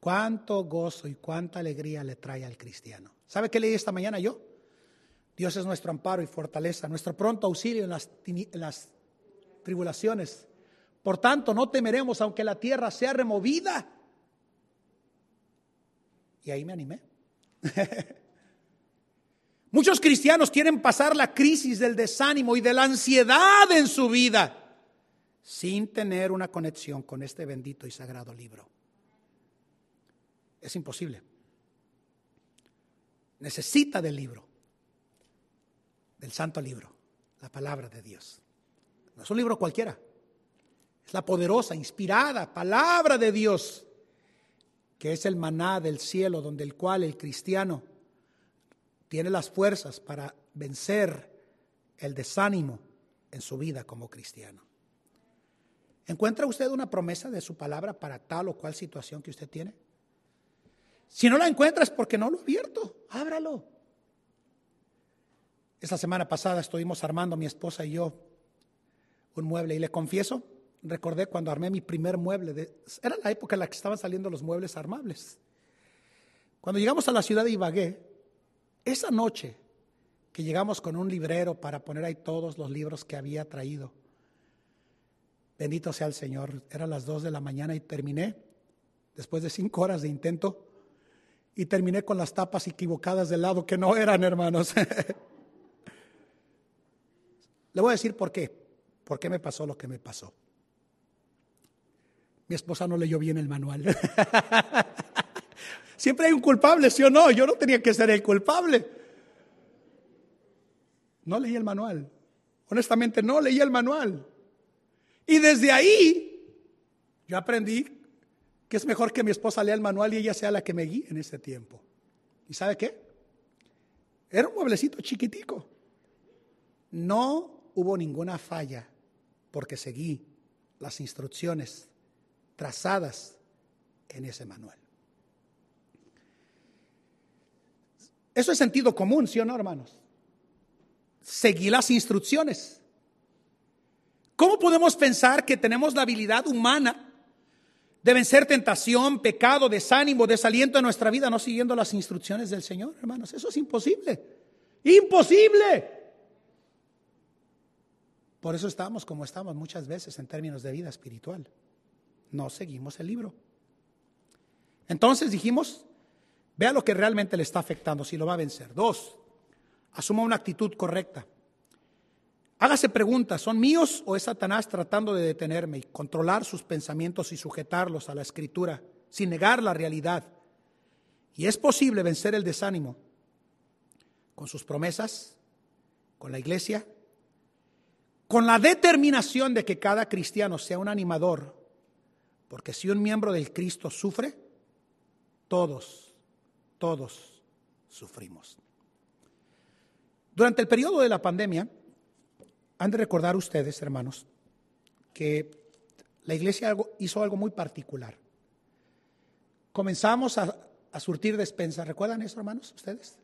cuánto gozo y cuánta alegría le trae al cristiano. ¿Sabe qué leí esta mañana yo? Dios es nuestro amparo y fortaleza, nuestro pronto auxilio en las, en las tribulaciones. Por tanto, no temeremos aunque la tierra sea removida. Y ahí me animé. Muchos cristianos quieren pasar la crisis del desánimo y de la ansiedad en su vida sin tener una conexión con este bendito y sagrado libro. Es imposible. Necesita del libro, del santo libro, la palabra de Dios. No es un libro cualquiera. Es la poderosa, inspirada palabra de Dios, que es el maná del cielo, donde el cual el cristiano tiene las fuerzas para vencer el desánimo en su vida como cristiano. ¿Encuentra usted una promesa de su palabra para tal o cual situación que usted tiene? Si no la encuentra es porque no lo ha abierto. Ábralo. Esta semana pasada estuvimos armando mi esposa y yo un mueble y le confieso, recordé cuando armé mi primer mueble. Era la época en la que estaban saliendo los muebles armables. Cuando llegamos a la ciudad de Ibagué, esa noche que llegamos con un librero para poner ahí todos los libros que había traído, bendito sea el Señor, eran las dos de la mañana y terminé, después de cinco horas de intento, y terminé con las tapas equivocadas del lado que no eran, hermanos. Le voy a decir por qué, por qué me pasó lo que me pasó. Mi esposa no leyó bien el manual. Siempre hay un culpable, ¿sí o no? Yo no tenía que ser el culpable. No leí el manual. Honestamente, no leí el manual. Y desde ahí, yo aprendí que es mejor que mi esposa lea el manual y ella sea la que me guíe en este tiempo. ¿Y sabe qué? Era un mueblecito chiquitico. No hubo ninguna falla porque seguí las instrucciones trazadas en ese manual. Eso es sentido común, ¿sí o no, hermanos? Seguí las instrucciones. ¿Cómo podemos pensar que tenemos la habilidad humana de vencer tentación, pecado, desánimo, desaliento en nuestra vida no siguiendo las instrucciones del Señor, hermanos. Eso es imposible. Imposible. Por eso estamos como estamos muchas veces en términos de vida espiritual. No seguimos el libro. Entonces dijimos, vea lo que realmente le está afectando, si lo va a vencer. Dos, asuma una actitud correcta. Hágase preguntas, ¿son míos o es Satanás tratando de detenerme y controlar sus pensamientos y sujetarlos a la escritura sin negar la realidad? Y es posible vencer el desánimo con sus promesas, con la iglesia, con la determinación de que cada cristiano sea un animador, porque si un miembro del Cristo sufre, todos, todos sufrimos. Durante el periodo de la pandemia, han de recordar ustedes, hermanos, que la iglesia hizo algo muy particular. Comenzamos a, surtir despensas, ¿recuerdan eso, hermanos, ustedes?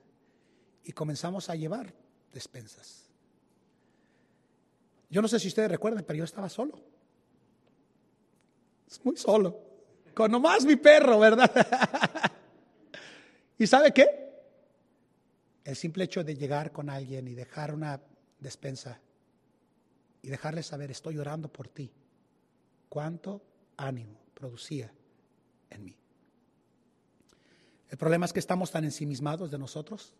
Y comenzamos a llevar despensas. Yo no sé si ustedes recuerdan, pero yo estaba solo. Muy solo. Con nomás mi perro, ¿verdad? ¿Y sabe qué? El simple hecho de llegar con alguien y dejar una despensa y dejarle saber, estoy orando por ti. Cuánto ánimo producía en mí. El problema es que estamos tan ensimismados de nosotros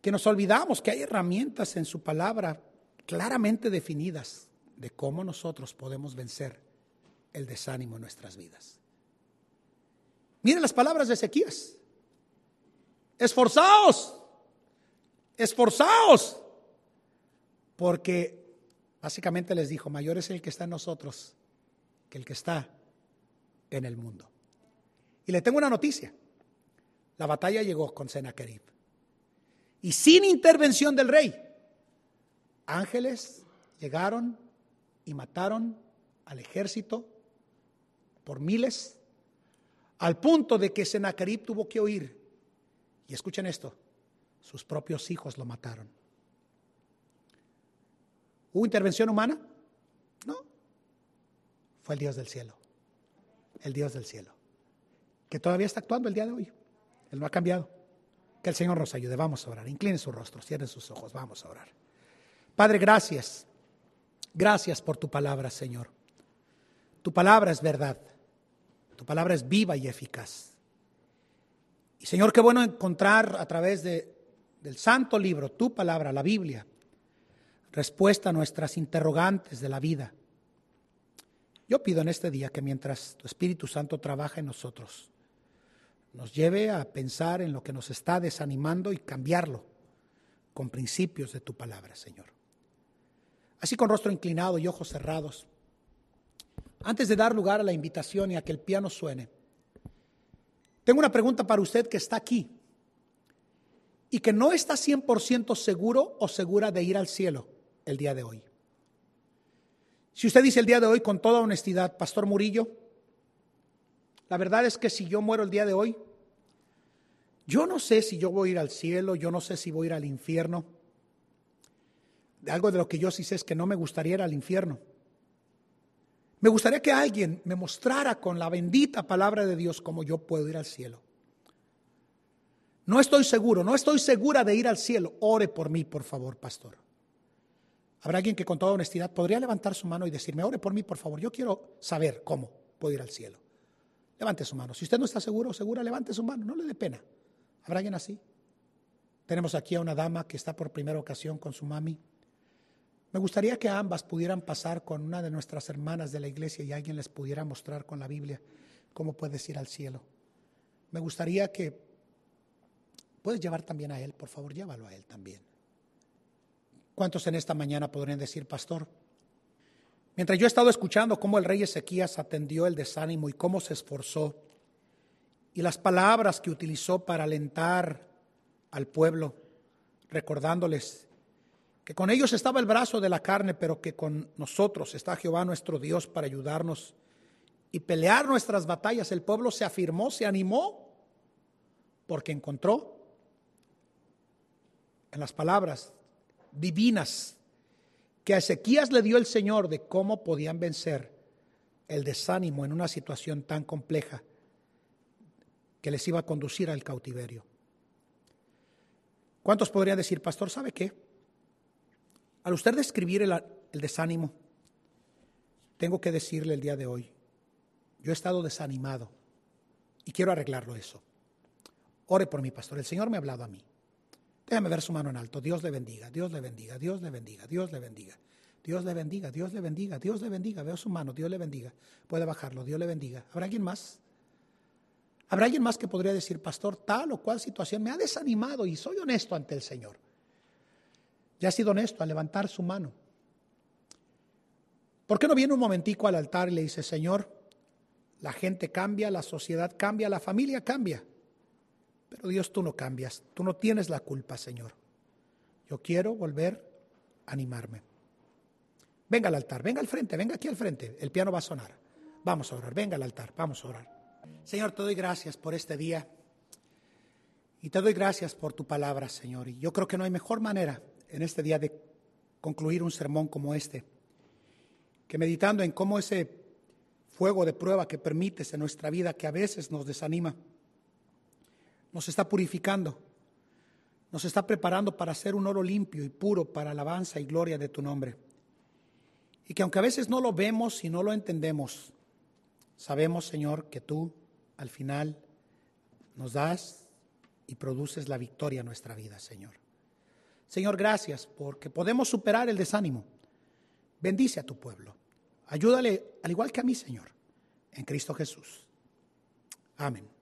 que nos olvidamos que hay herramientas en su palabra claramente definidas de cómo nosotros podemos vencer el desánimo en nuestras vidas. Miren las palabras de Ezequías. Esforzaos, esforzaos porque básicamente les dijo, mayor es el que está en nosotros que el que está en el mundo. Y le tengo una noticia. La batalla llegó con Sennacherib. Y sin intervención del rey, ángeles llegaron y mataron al ejército por miles, al punto de que Sennacherib tuvo que oír. Y escuchen esto, sus propios hijos lo mataron. ¿Hubo intervención humana? No. Fue el Dios del cielo. El Dios del cielo. Que todavía está actuando el día de hoy. Él no ha cambiado. Que el Señor nos ayude. Vamos a orar. Incline su rostro, cierren sus ojos. Vamos a orar. Padre, gracias. Gracias por tu palabra, Señor. Tu palabra es verdad. Tu palabra es viva y eficaz. Y Señor, qué bueno encontrar a través de, del santo libro, tu palabra, la Biblia, respuesta a nuestras interrogantes de la vida. Yo pido en este día que mientras tu Espíritu Santo trabaja en nosotros, nos lleve a pensar en lo que nos está desanimando y cambiarlo con principios de tu palabra, Señor. Así con rostro inclinado y ojos cerrados, antes de dar lugar a la invitación y a que el piano suene, tengo una pregunta para usted que está aquí y que no está 100% seguro o segura de ir al cielo el día de hoy. Si usted dice el día de hoy con toda honestidad, Pastor Murillo, la verdad es que si yo muero el día de hoy, yo no sé si yo voy a ir al cielo, yo no sé si voy a ir al infierno. Algo de lo que yo sí sé es que no me gustaría ir al infierno. Me gustaría que alguien me mostrara con la bendita palabra de Dios cómo yo puedo ir al cielo. No estoy seguro, no estoy segura de ir al cielo. Ore por mí, por favor, pastor. Habrá alguien que con toda honestidad podría levantar su mano y decirme, ore por mí, por favor. Yo quiero saber cómo puedo ir al cielo. Levante su mano. Si usted no está seguro o segura, levante su mano. No le dé pena. ¿Habrá alguien así? Tenemos aquí a una dama que está por primera ocasión con su mami. Me gustaría que ambas pudieran pasar con una de nuestras hermanas de la iglesia y alguien les pudiera mostrar con la Biblia cómo puedes ir al cielo. Me gustaría que Puedes llevar también a él, por favor, llévalo a él también. ¿Cuántos en esta mañana podrían decir, pastor? Mientras yo he estado escuchando cómo el rey Ezequías atendió el desánimo y cómo se esforzó, y las palabras que utilizó para alentar al pueblo, recordándoles que con ellos estaba el brazo de la carne, pero que con nosotros está Jehová nuestro Dios para ayudarnos y pelear nuestras batallas, el pueblo se afirmó, se animó, porque encontró en las palabras divinas que a Ezequías le dio el Señor de cómo podían vencer el desánimo en una situación tan compleja que les iba a conducir al cautiverio. ¿Cuántos podrían decir, pastor, ¿sabe qué? Al usted describir el, el desánimo, tengo que decirle el día de hoy, yo he estado desanimado y quiero arreglarlo eso. Ore por mí, pastor. El Señor me ha hablado a mí. Déjame ver su mano en alto. Dios le bendiga, Dios le bendiga, Dios le bendiga, Dios le bendiga. Dios le bendiga, Dios le bendiga, Dios le bendiga. Veo su mano, Dios le bendiga. Puede bajarlo, Dios le bendiga. ¿Habrá alguien más? ¿Habrá alguien más que podría decir, pastor, tal o cual situación me ha desanimado y soy honesto ante el Señor? Ya ha sido honesto al levantar su mano. ¿Por qué no viene un momentico al altar y le dice, Señor, la gente cambia, la sociedad cambia, la familia cambia? Pero Dios, tú no cambias, tú no tienes la culpa, Señor. Yo quiero volver a animarme. Venga al altar, venga al frente, venga aquí al frente. El piano va a sonar. Vamos a orar, venga al altar, vamos a orar. Señor, te doy gracias por este día. Y te doy gracias por tu palabra, Señor. Y yo creo que no hay mejor manera en este día de concluir un sermón como este, que meditando en cómo ese fuego de prueba que permites en nuestra vida, que a veces nos desanima, nos está purificando, nos está preparando para ser un oro limpio y puro para alabanza y gloria de tu nombre. Y que aunque a veces no lo vemos y no lo entendemos, sabemos, Señor, que tú al final nos das y produces la victoria en nuestra vida, Señor. Señor, gracias porque podemos superar el desánimo. Bendice a tu pueblo. Ayúdale al igual que a mí, Señor, en Cristo Jesús. Amén.